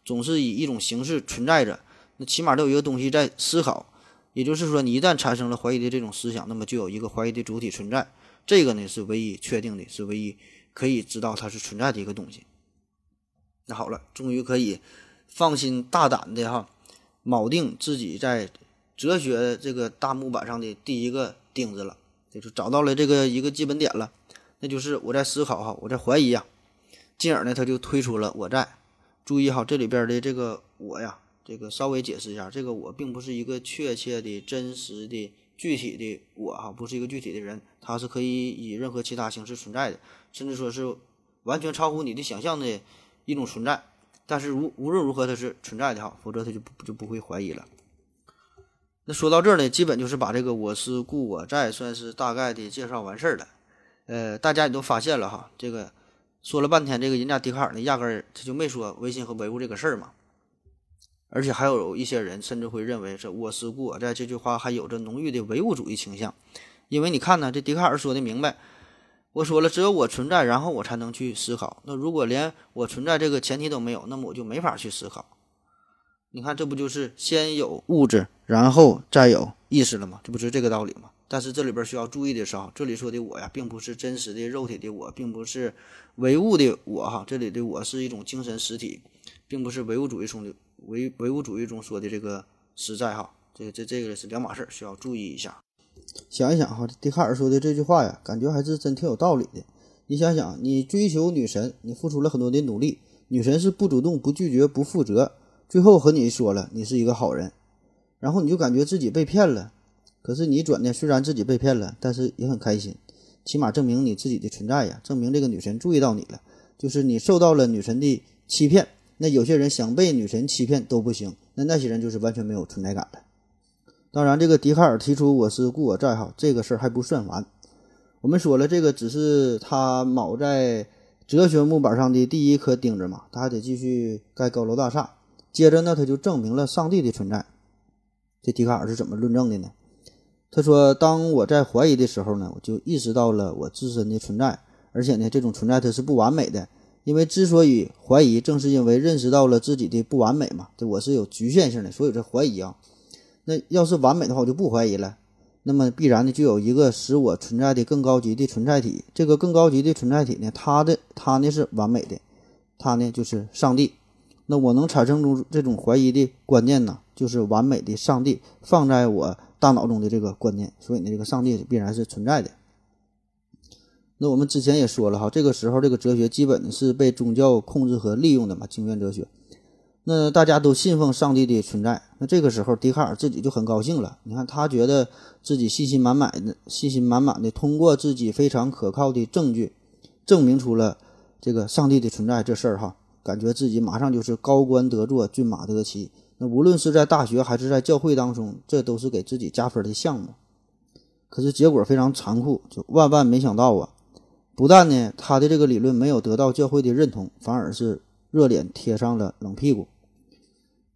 S2: 总是以一种形式存在着，那起码都有一个东西在思考，也就是说，你一旦产生了怀疑的这种思想，那么就有一个怀疑的主体存在，这个呢是唯一确定的，是唯一可以知道它是存在的一个东西。好了，终于可以放心大胆的哈，铆定自己在哲学这个大木板上的第一个钉子了，就是找到了这个一个基本点了，那就是我在思考哈，我在怀疑呀，进而呢他就推出了我在。注意哈，这里边的这个我呀，这个稍微解释一下，这个我并不是一个确切的、真实的、具体的我哈，不是一个具体的人，它是可以以任何其他形式存在的，甚至说是完全超乎你的想象的。一种存在，但是无无论如何它是存在的哈，否则它就不就不会怀疑了。那说到这儿呢，基本就是把这个“我思故我在”算是大概的介绍完事儿了。呃，大家也都发现了哈，这个说了半天，这个人家笛卡尔呢，压根儿他就没说唯心和唯物这个事儿嘛。而且还有一些人甚至会认为，这“我思故我在”这句话还有着浓郁的唯物主义倾向，因为你看呢，这笛卡尔说的明白。我说了，只有我存在，然后我才能去思考。那如果连我存在这个前提都没有，那么我就没法去思考。你看，这不就是先有物质，然后再有意识了吗？这不是这个道理吗？但是这里边需要注意的是啊，这里说的我呀，并不是真实的肉体的我，并不是唯物的我哈，这里的我是一种精神实体，并不是唯物主义中的唯唯物主义中说的这个实在哈，这个这这个是两码事儿，需要注意一下。想一想哈，笛卡尔说的这句话呀，感觉还是真挺有道理的。你想想，你追求女神，你付出了很多的努力，女神是不主动、不拒绝、不负责。最后和你说了，你是一个好人，然后你就感觉自己被骗了。可是你转念，虽然自己被骗了，但是也很开心，起码证明你自己的存在呀，证明这个女神注意到你了，就是你受到了女神的欺骗。那有些人想被女神欺骗都不行，那那些人就是完全没有存在感了。当然，这个笛卡尔提出“我是故我在”哈，这个事儿还不算完。我们说了，这个只是他铆在哲学木板上的第一颗钉子嘛，他还得继续盖高楼大厦。接着呢，他就证明了上帝的存在。这笛卡尔是怎么论证的呢？他说：“当我在怀疑的时候呢，我就意识到了我自身的存在，而且呢，这种存在它是不完美的。因为之所以怀疑，正是因为认识到了自己的不完美嘛。这我是有局限性的，所以这怀疑啊。那要是完美的话，我就不怀疑了。那么必然的就有一个使我存在的更高级的存在体。这个更高级的存在体呢，它的它呢是完美的，它呢就是上帝。”那我能产生出这种怀疑的观念呢，就是完美的上帝放在我大脑中的这个观念，所以呢，这个上帝必然是存在的。那我们之前也说了哈，这个时候这个哲学基本是被宗教控制和利用的嘛，经验哲学。那大家都信奉上帝的存在，那这个时候笛卡尔自己就很高兴了。你看，他觉得自己信心满满的，信心满满的通过自己非常可靠的证据，证明出了这个上帝的存在这事儿哈。感觉自己马上就是高官得坐，骏马得骑。那无论是在大学还是在教会当中，这都是给自己加分的项目。可是结果非常残酷，就万万没想到啊！不但呢，他的这个理论没有得到教会的认同，反而是热脸贴上了冷屁股。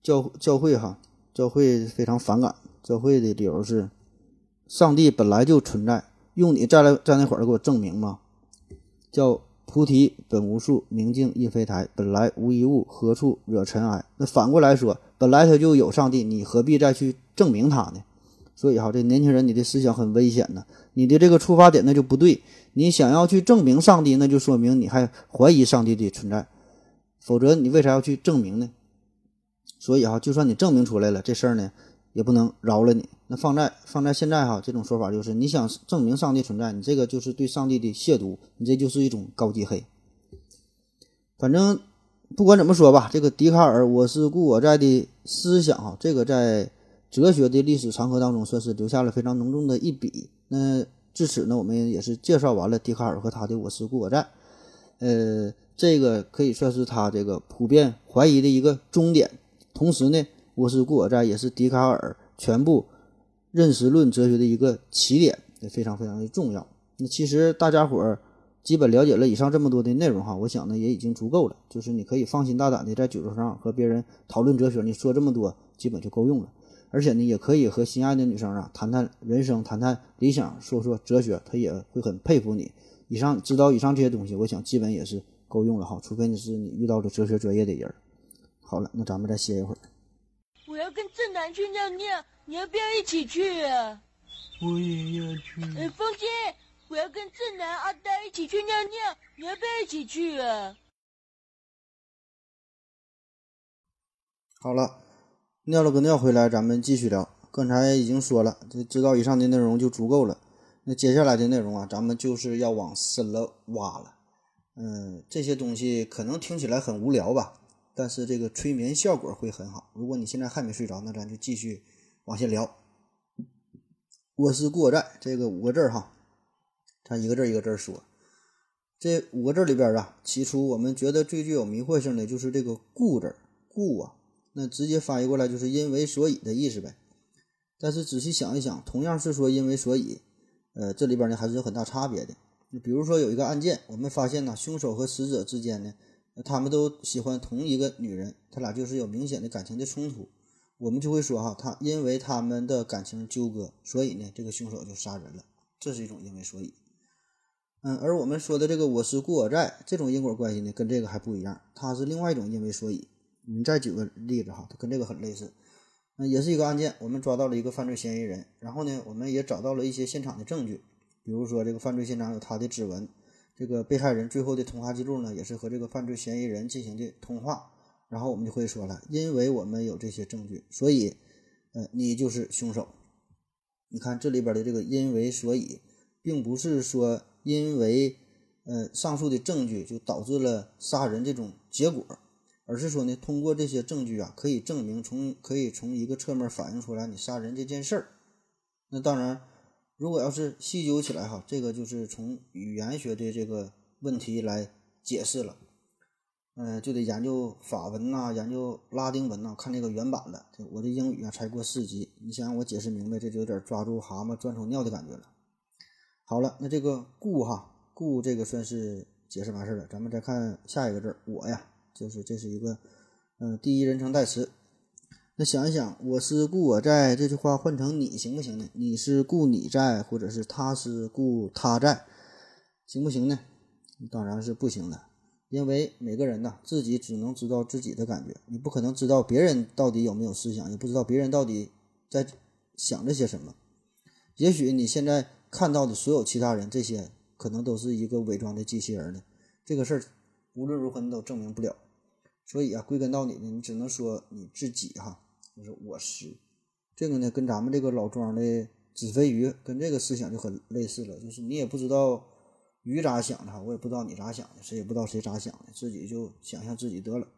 S2: 教教会哈，教会非常反感。教会的理由是，上帝本来就存在，用你站来站那会儿给我证明吗？叫。菩提本无树，明镜亦非台。本来无一物，何处惹尘埃？那反过来说，本来他就有上帝，你何必再去证明他呢？所以哈，这年轻人，你的思想很危险呢。你的这个出发点那就不对。你想要去证明上帝，那就说明你还怀疑上帝的存在。否则，你为啥要去证明呢？所以哈，就算你证明出来了，这事儿呢？也不能饶了你。那放在放在现在哈，这种说法就是你想证明上帝存在，你这个就是对上帝的亵渎，你这就是一种高级黑。反正不管怎么说吧，这个笛卡尔“我是故我在”的思想哈，这个在哲学的历史长河当中算是留下了非常浓重的一笔。那至此呢，我们也是介绍完了笛卡尔和他的“我是故我在”。呃，这个可以算是他这个普遍怀疑的一个终点。同时呢。我是故我在，也是笛卡尔全部认识论哲学的一个起点，也非常非常的重要。那其实大家伙儿基本了解了以上这么多的内容哈，我想呢也已经足够了。就是你可以放心大胆的在酒桌上和别人讨论哲学，你说这么多基本就够用了。而且呢，也可以和心爱的女生啊谈谈人生，谈谈理想，说说哲学，她也会很佩服你。以上知道以上这些东西，我想基本也是够用了哈。除非你是你遇到了哲学专业的人。好了，那咱们再歇一会儿。
S3: 我要跟正南去尿尿，你要不要一起去啊？
S4: 我也要去。
S3: 哎，风心，我要跟正南、阿呆一起去尿尿，你要不要一起去啊？
S2: 好了，尿了个尿回来，咱们继续聊。刚才已经说了，这知道以上的内容就足够了。那接下来的内容啊，咱们就是要往深了挖了。嗯，这些东西可能听起来很无聊吧？但是这个催眠效果会很好。如果你现在还没睡着，那咱就继续往下聊。我是故我在这个五个字哈，咱一个字一个字说。这五个字里边啊，起初我们觉得最具有迷惑性的就是这个“故”字，故啊，那直接翻译过来就是因为所以的意思呗。但是仔细想一想，同样是说因为所以，呃，这里边呢还是有很大差别的。比如说有一个案件，我们发现呢，凶手和死者之间呢。他们都喜欢同一个女人，他俩就是有明显的感情的冲突，我们就会说哈，他因为他们的感情纠葛，所以呢，这个凶手就杀人了，这是一种因为所以。嗯，而我们说的这个我思故我在这种因果关系呢，跟这个还不一样，它是另外一种因为所以。你再举个例子哈，它跟这个很类似。那也是一个案件，我们抓到了一个犯罪嫌疑人，然后呢，我们也找到了一些现场的证据，比如说这个犯罪现场有他的指纹，这个被害人最后的通话记录呢，也是和这个犯罪嫌疑人进行的通话。然后我们就会说了，因为我们有这些证据，所以，呃，你就是凶手。你看这里边的这个“因为所以”，并不是说因为呃上述的证据就导致了杀人这种结果。而是说呢，通过这些证据啊，可以证明从可以从一个侧面反映出来你杀人这件事儿。那当然，如果要是细究起来哈，这个就是从语言学的这个问题来解释了。嗯，就得研究法文呐，研究拉丁文呐，看这个原版的。我的英语啊才过四级，你想让我解释明白，这就有点抓住蛤蟆钻出尿的感觉了。好了，那这个故哈故这个算是解释完事儿了，咱们再看下一个字儿我呀。就是这是一个，嗯，第一人称代词。那想一想，“我思故我在”这句话换成你行不行呢？你是故你在，或者是他是故他在，行不行呢？当然是不行的，因为每个人呢，自己只能知道自己的感觉，你不可能知道别人到底有没有思想，也不知道别人到底在想着些什么。也许你现在看到的所有其他人，这些可能都是一个伪装的机器人呢。这个事儿无论如何你都证明不了。所以啊，归根到底呢，你只能说你自己哈，就是我师这个呢，跟咱们这个老庄的纸飞鱼跟这个思想就很类似了，就是你也不知道鱼咋想的，我也不知道你咋想的，谁也不知道谁咋想的，自己就想象自己得了。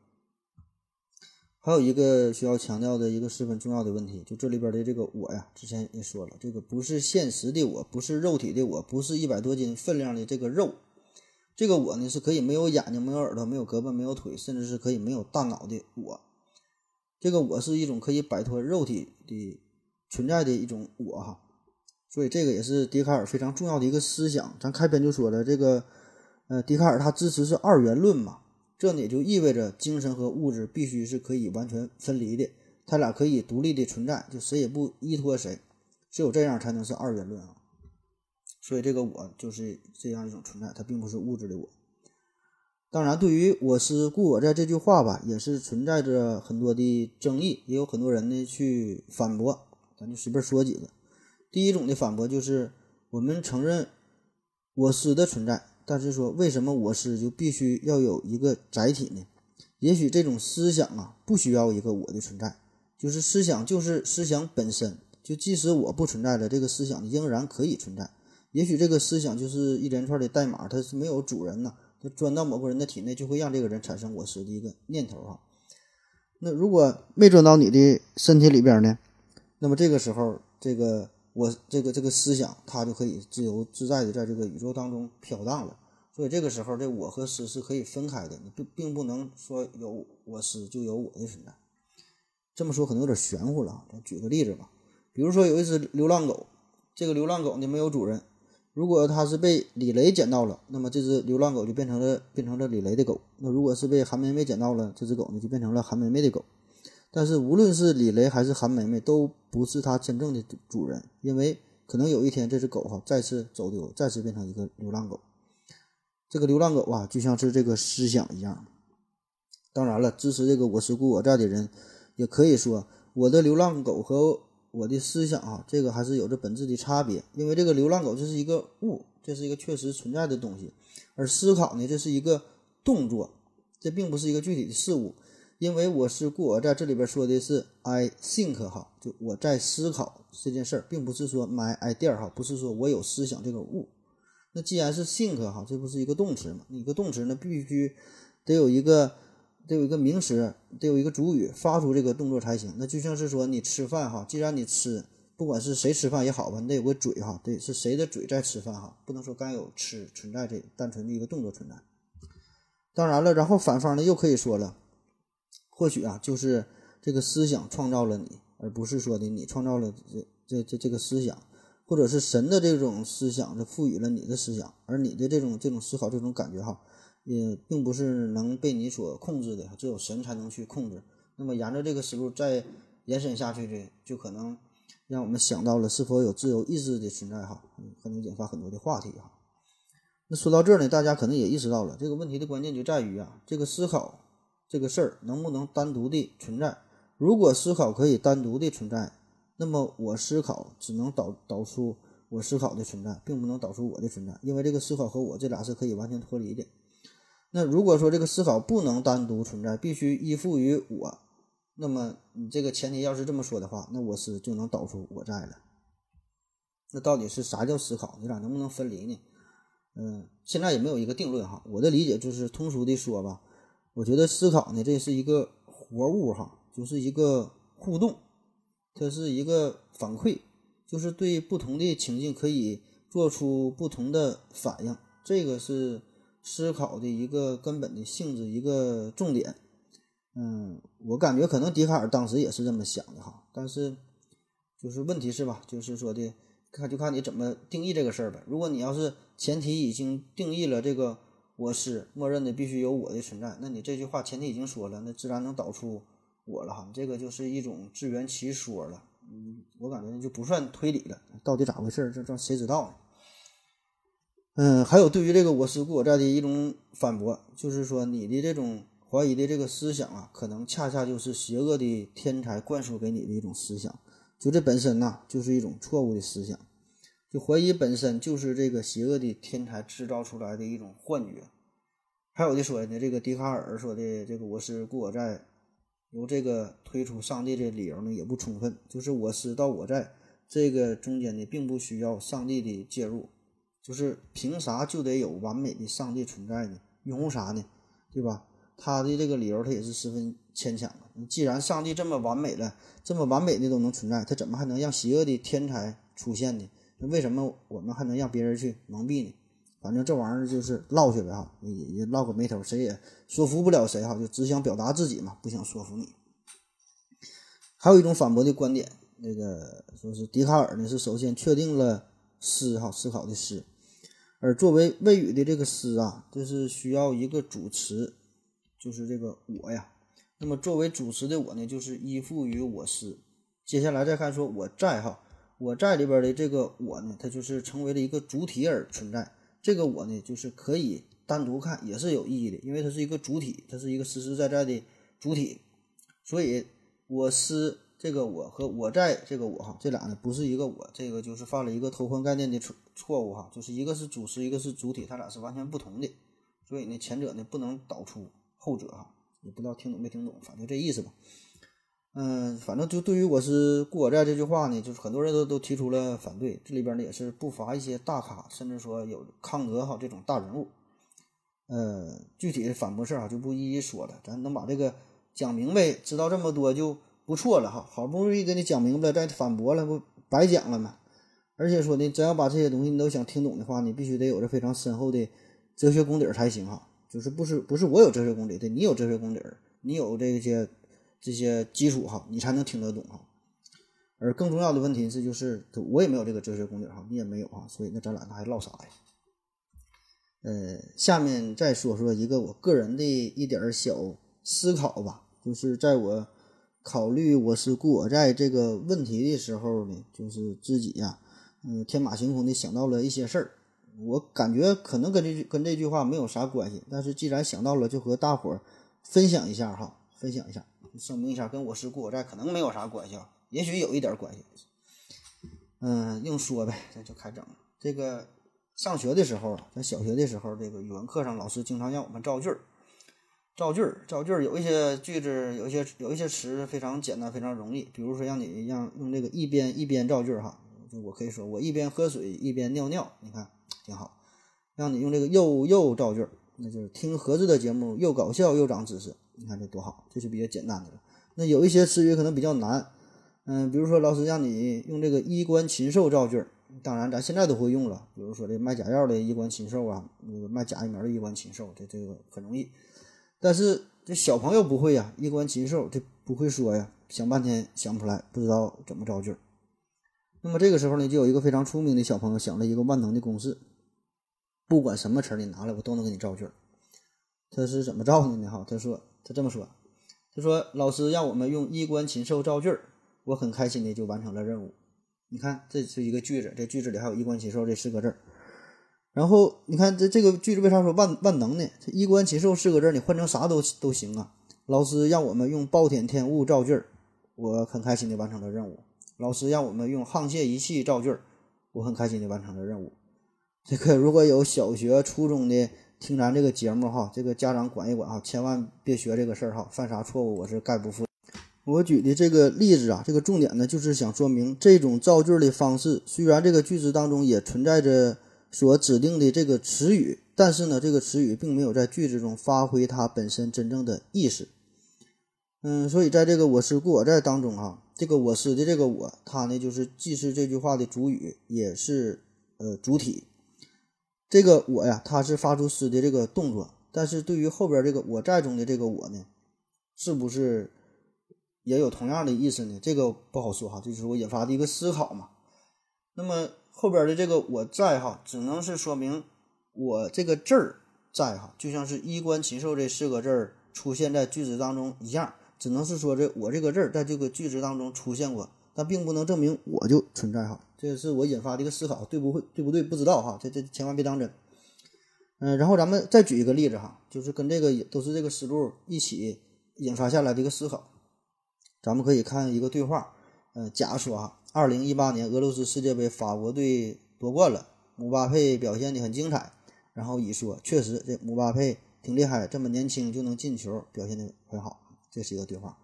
S2: 还有一个需要强调的一个十分重要的问题，就这里边的这个我呀，之前也说了，这个不是现实的我，不是肉体的我，不是一百多斤分量的这个肉。这个我呢是可以没有眼睛、没有耳朵、没有胳膊、没有腿，甚至是可以没有大脑的我。这个我是一种可以摆脱肉体的存在的一种我哈。所以这个也是笛卡尔非常重要的一个思想。咱开篇就说了，这个呃，笛卡尔他支持是二元论嘛，这呢也就意味着精神和物质必须是可以完全分离的，他俩可以独立的存在，就谁也不依托谁，只有这样才能是二元论啊。所以这个我就是这样一种存在，它并不是物质的我。当然，对于“我思故我在”这句话吧，也是存在着很多的争议，也有很多人呢去反驳。咱就随便说几个。第一种的反驳就是，我们承认我思的存在，但是说为什么我思就必须要有一个载体呢？也许这种思想啊，不需要一个我的存在，就是思想就是思想本身，就即使我不存在了，这个思想仍然可以存在。也许这个思想就是一连串的代码，它是没有主人呐，它钻到某个人的体内，就会让这个人产生我思的一个念头哈。那如果没钻到你的身体里边呢？那么这个时候，这个我这个这个思想，它就可以自由自在的在这个宇宙当中飘荡了。所以这个时候，这我和思是可以分开的，你并并不能说有我思就有我的存在。这么说可能有点玄乎了，咱举个例子吧，比如说有一只流浪狗，这个流浪狗呢没有主人。如果它是被李雷捡到了，那么这只流浪狗就变成了变成了李雷的狗。那如果是被韩梅梅捡到了，这只狗呢就变成了韩梅梅的狗。但是无论是李雷还是韩梅梅，都不是它真正的主人，因为可能有一天这只狗哈再次走丢，再次变成一个流浪狗。这个流浪狗啊，就像是这个思想一样。当然了，支持这个我是故我在的人，也可以说我的流浪狗和。我的思想啊，这个还是有着本质的差别，因为这个流浪狗这是一个物，这是一个确实存在的东西，而思考呢，这是一个动作，这并不是一个具体的事物。因为我是故我在这里边说的是 I think 哈，就我在思考这件事儿，并不是说 my idea 哈，不是说我有思想这个物。那既然是 think 哈，这不是一个动词嘛？一个动词呢，必须得有一个。得有一个名词，得有一个主语发出这个动作才行。那就像是说你吃饭哈，既然你吃，不管是谁吃饭也好吧，你得有个嘴哈，得是谁的嘴在吃饭哈，不能说刚有吃存在这单纯的一个动作存在。当然了，然后反方呢又可以说了，或许啊就是这个思想创造了你，而不是说的你创造了这这这这个思想，或者是神的这种思想是赋予了你的思想，而你的这种这种思考这种感觉哈。也并不是能被你所控制的，只有神才能去控制。那么沿着这个思路再延伸下去的，就可能让我们想到了是否有自由意志的存在哈，可能引发很多的话题哈。那说到这儿呢，大家可能也意识到了这个问题的关键就在于啊，这个思考这个事儿能不能单独的存在？如果思考可以单独的存在，那么我思考只能导导出我思考的存在，并不能导出我的存在，因为这个思考和我这俩是可以完全脱离的。那如果说这个思考不能单独存在，必须依附于我，那么你这个前提要是这么说的话，那我思就能导出我在了。那到底是啥叫思考？你俩能不能分离呢？嗯，现在也没有一个定论哈。我的理解就是通俗的说吧，我觉得思考呢，这是一个活物哈，就是一个互动，它是一个反馈，就是对不同的情境可以做出不同的反应，这个是思考的一个根本的性质，一个重点。嗯，我感觉可能笛卡尔当时也是这么想的哈，但是就是问题是吧，就是说的。看就看你怎么定义这个事儿呗。如果你要是前提已经定义了这个我是默认的必须有我的存在，那你这句话前提已经说了，那自然能导出我了哈。这个就是一种自圆其说了。嗯，我感觉就不算推理了。到底咋回事？这这谁知道呢？嗯，还有对于这个我思故我在的一种反驳，就是说你的这种怀疑的这个思想啊，可能恰恰就是邪恶的天才灌输给你的一种思想。就这本身呐，就是一种错误的思想，就怀疑本身就是这个邪恶的天才制造出来的一种幻觉。还有的说呢，这个笛卡尔说的这个“我思故我在”，由这个推出上帝的理由呢也不充分。就是“我思”到“我在”这个中间呢，并不需要上帝的介入。就是凭啥就得有完美的上帝存在呢？拥护啥呢？对吧？他的这个理由，他也是十分牵强的。既然上帝这么完美了，这么完美的都能存在，他怎么还能让邪恶的天才出现呢？那为什么我们还能让别人去蒙蔽呢？反正这玩意儿就是唠去呗哈，也也唠个没头，谁也说服不了谁哈，就只想表达自己嘛，不想说服你。还有一种反驳的观点，那个说是笛卡尔呢是首先确定了思哈思考的思，而作为谓语的这个思啊，这是需要一个主词。就是这个我呀，那么作为主词的我呢，就是依附于我思。接下来再看说我在哈，我在里边的这个我呢，它就是成为了一个主体而存在。这个我呢，就是可以单独看，也是有意义的，因为它是一个主体，它是一个实实在在的主体。所以我思这个我和我在这个我哈，这俩呢不是一个我，这个就是犯了一个偷换概念的错错误哈，就是一个是主词，一个是主体，它俩是完全不同的。所以呢，前者呢不能导出。后者哈，也不知道听懂没听懂，反正这意思吧。嗯，反正就对于我是故我在这句话呢，就是很多人都都提出了反对。这里边呢也是不乏一些大咖，甚至说有康德哈这种大人物。呃，具体的反驳事儿啊就不一一说了，咱能把这个讲明白，知道这么多就不错了哈。好不容易给你讲明白了，再反驳了不白讲了吗？而且说呢，真要把这些东西你都想听懂的话，你必须得有着非常深厚的哲学功底儿才行哈。就是不是不是我有哲学功底，对你有哲学功底儿，你有这些这些基础哈，你才能听得懂哈。而更重要的问题是，就是我也没有这个哲学功底哈，你也没有哈，所以那咱俩那还唠啥呀？呃，下面再说说一个我个人的一点小思考吧，就是在我考虑我是故我在这个问题的时候呢，就是自己呀，嗯，天马行空的想到了一些事儿。我感觉可能跟这句跟这句话没有啥关系，但是既然想到了，就和大伙儿分享一下哈，分享一下，声明一下，跟我是故我在可能没有啥关系啊，也许有一点关系。嗯，硬说呗，咱就开整。这个上学的时候啊，咱小学的时候，这个语文课上老师经常让我们造句儿，造句儿，造句儿。有一些句子，有一些有一些词非常简单，非常容易。比如说让你让用这个一边一边造句儿哈，我可以说我一边喝水一边尿尿，你看。挺好，让你用这个又又造句，那就是听盒子的节目又搞笑又长知识。你看这多好，这是比较简单的了。那有一些词语可能比较难，嗯，比如说老师让你用这个衣冠禽兽造句，当然咱现在都会用了。比如说这卖假药的衣冠禽兽啊，那个卖假疫苗的衣冠禽兽，这这个很容易。但是这小朋友不会呀，衣冠禽兽这不会说呀，想半天想不出来，不知道怎么造句。那么这个时候呢，就有一个非常聪明的小朋友想了一个万能的公式。不管什么词儿你拿来，我都能给你造句儿。他是怎么造的呢？哈，他说他这么说，他说老师让我们用衣冠禽兽造句儿，我很开心的就完成了任务。你看，这是一个句子，这句子里还有衣冠禽兽这四个字儿。然后你看这这个句子为啥说万万能呢？这衣冠禽兽四个字儿你换成啥都都行啊。老师让我们用暴殄天物造句儿，我很开心的完成了任务。老师让我们用沆瀣一气造句儿，我很开心的完成了任务。这个如果有小学、初中的听咱这个节目哈，这个家长管一管哈，千万别学这个事儿哈，犯啥错误我是概不负。我举的这个例子啊，这个重点呢就是想说明这种造句的方式，虽然这个句子当中也存在着所指定的这个词语，但是呢，这个词语并没有在句子中发挥它本身真正的意思。嗯，所以在这个我思故我在当中啊，这个我思的这个我，它呢就是既是这句话的主语，也是呃主体。这个我呀，它是发出诗的这个动作，但是对于后边这个我在中的这个我呢，是不是？也有同样的意思呢，这个不好说哈，这是我引发的一个思考嘛。那么后边的这个我在哈，只能是说明我这个字儿在哈，就像是衣冠禽兽这四个字儿出现在句子当中一样，只能是说这我这个字儿在这个句子当中出现过，但并不能证明我就存在哈。这是我引发的一个思考，对不会对不对？不知道哈，这这千万别当真。嗯，然后咱们再举一个例子哈，就是跟这个都是这个思路一起引发下来的一个思考。咱们可以看一个对话，呃，假说哈，二零一八年俄罗斯世界杯，法国队夺冠了，姆巴佩表现的很精彩。然后乙说，确实这姆巴佩挺厉害，这么年轻就能进球，表现的很好。这是一个对话。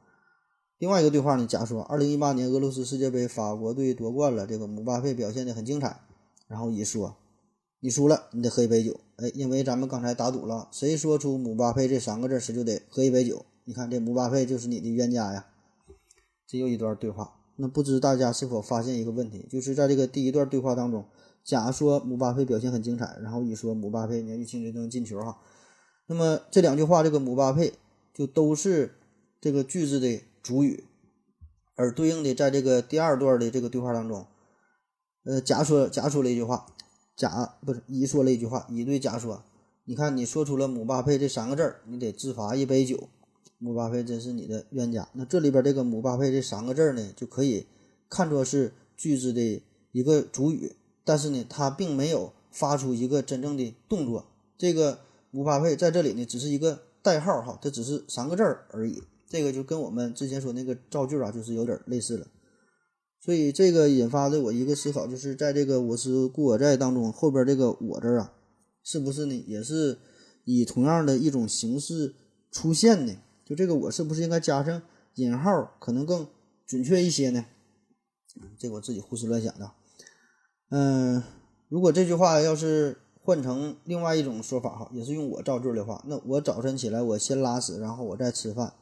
S2: 另外一个对话呢，假说二零一八年俄罗斯世界杯，法国队夺冠了，这个姆巴佩表现的很精彩。然后乙说，你输了，你得喝一杯酒。哎，因为咱们刚才打赌了，谁说出姆巴佩这三个字，谁就得喝一杯酒。你看这姆巴佩就是你的冤家呀。这又一段对话，那不知大家是否发现一个问题，就是在这个第一段对话当中，甲说姆巴佩表现很精彩，然后乙说姆巴佩年纪轻轻就能进球哈，那么这两句话这个姆巴佩就都是这个句子的主语，而对应的在这个第二段的这个对话当中，呃，甲说甲说了一句话，甲不是乙说了一句话，乙对甲说，你看你说出了姆巴佩这三个字儿，你得自罚一杯酒。姆巴佩真是你的冤家。那这里边这个姆巴佩这三个字呢，就可以看作是句子的一个主语，但是呢，它并没有发出一个真正的动作。这个姆巴佩在这里呢，只是一个代号哈，这只是三个字而已。这个就跟我们之前说那个造句啊，就是有点类似了。所以这个引发的我一个思考，就是在这个我是故我在当中后边这个我字啊，是不是呢，也是以同样的一种形式出现呢？就这个我是不是应该加上引号，可能更准确一些呢？这我自己胡思乱想的。嗯，如果这句话要是换成另外一种说法哈，也是用我造句的话，那我早晨起来我先拉屎，然后我再吃饭，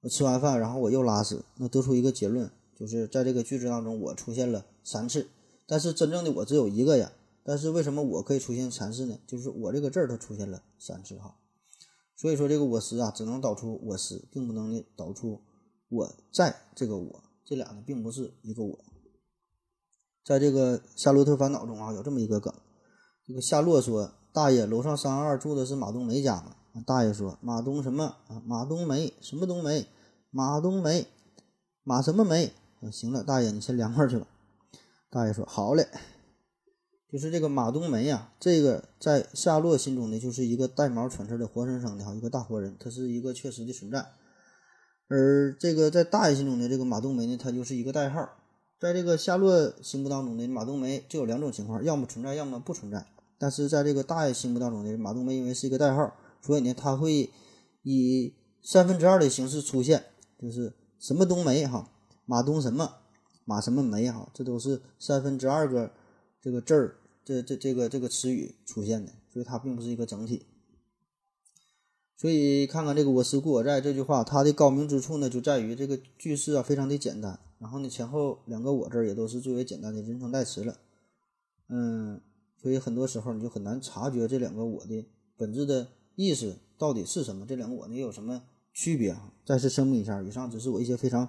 S2: 我吃完饭然后我又拉屎，那得出一个结论，就是在这个句子当中我出现了三次，但是真正的我只有一个呀。但是为什么我可以出现三次呢？就是我这个字儿它出现了三次哈。所以说，这个我思啊，只能导出我思，并不能导出我在这个我，这俩呢并不是一个我。在这个《夏洛特烦恼》中啊，有这么一个梗，这个夏洛说：“大爷，楼上三二住的是马冬梅家吗？”大爷说：“马冬什么啊？马冬梅什么冬梅？马冬梅，马什么梅？啊行了，大爷，你先凉快去吧。”大爷说：“好嘞。”就是这个马冬梅呀，这个在夏洛心中呢，就是一个带毛喘气的活生生的哈一个大活人，他是一个确实的存在。而这个在大爷心中的这个马冬梅呢，他就是一个代号。在这个夏洛心目当中呢，马冬梅就有两种情况，要么存在，要么不存在。但是在这个大爷心目当中呢，马冬梅因为是一个代号，所以呢，它会以三分之二的形式出现，就是什么冬梅哈，马冬什么，马什么梅哈，这都是三分之二个。这个字儿，这这这个这个词语出现的，所以它并不是一个整体。所以看看这个“我思故我在”这句话，它的高明之处呢，就在于这个句式啊非常的简单，然后呢前后两个“我”字也都是最为简单的人称代词了。嗯，所以很多时候你就很难察觉这两个“我”的本质的意思到底是什么，这两个“我”呢有什么区别啊？再次声明一下，以上只是我一些非常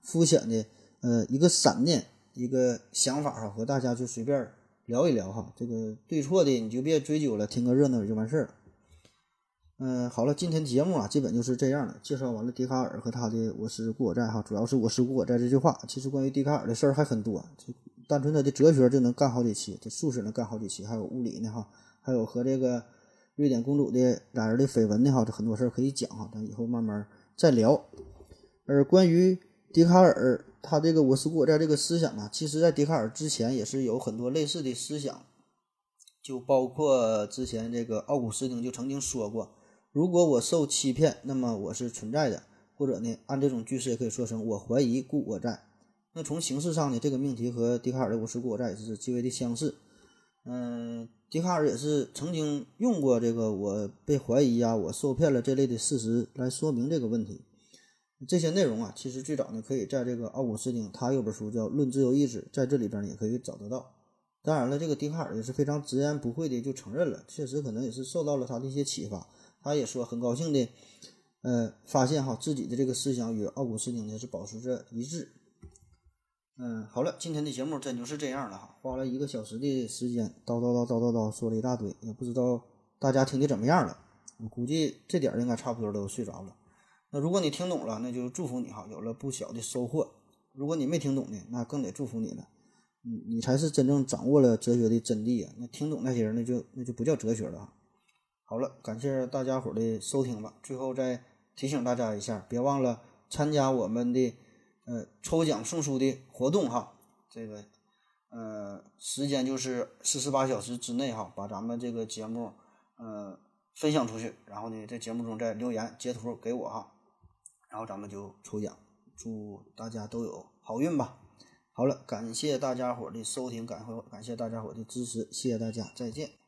S2: 肤浅的呃一个闪念。一个想法哈，和大家就随便聊一聊哈，这个对错的你就别追究了，听个热闹就完事儿。嗯，好了，今天节目啊，基本就是这样了。介绍完了笛卡尔和他的“我是故我在”哈，主要是我是故我在这句话。其实关于笛卡尔的事儿还很多，就单纯他的哲学就能干好几期，这数学能干好几期，还有物理呢哈，还有和这个瑞典公主的俩人的绯闻呢哈，这很多事儿可以讲哈，咱以后慢慢再聊。而关于笛卡尔他这个“我思故我在”这个思想啊，其实在笛卡尔之前也是有很多类似的思想，就包括之前这个奥古斯丁就曾经说过：“如果我受欺骗，那么我是存在的。”或者呢，按这种句式也可以说成“我怀疑故我在”。那从形式上呢，这个命题和笛卡尔的“我思故我在”也是极为的相似。嗯，笛卡尔也是曾经用过这个“我被怀疑呀，我受骗了”这类的事实来说明这个问题。这些内容啊，其实最早呢，可以在这个奥古斯丁他有本书叫《论自由意志》，在这里边呢也可以找得到。当然了，这个笛卡尔也是非常直言不讳的就承认了，确实可能也是受到了他的一些启发。他也说很高兴的，呃，发现哈自己的这个思想与奥古斯丁呢是保持着一致。嗯，好了，今天的节目真就是这样了哈，花了一个小时的时间，叨叨叨叨叨叨说了一大堆，也不知道大家听的怎么样了。我估计这点儿应该差不多都睡着了。那如果你听懂了，那就祝福你哈，有了不小的收获。如果你没听懂呢，那更得祝福你了，你你才是真正掌握了哲学的真谛啊！那听懂那些人，那就那就不叫哲学了。好了，感谢大家伙的收听吧。最后再提醒大家一下，别忘了参加我们的呃抽奖送书的活动哈。这个呃时间就是四十八小时之内哈，把咱们这个节目呃分享出去，然后呢在节目中再留言截图给我哈。然后咱们就抽奖，祝大家都有好运吧！好了，感谢大家伙的收听，感感谢大家伙的支持，谢谢大家，再见。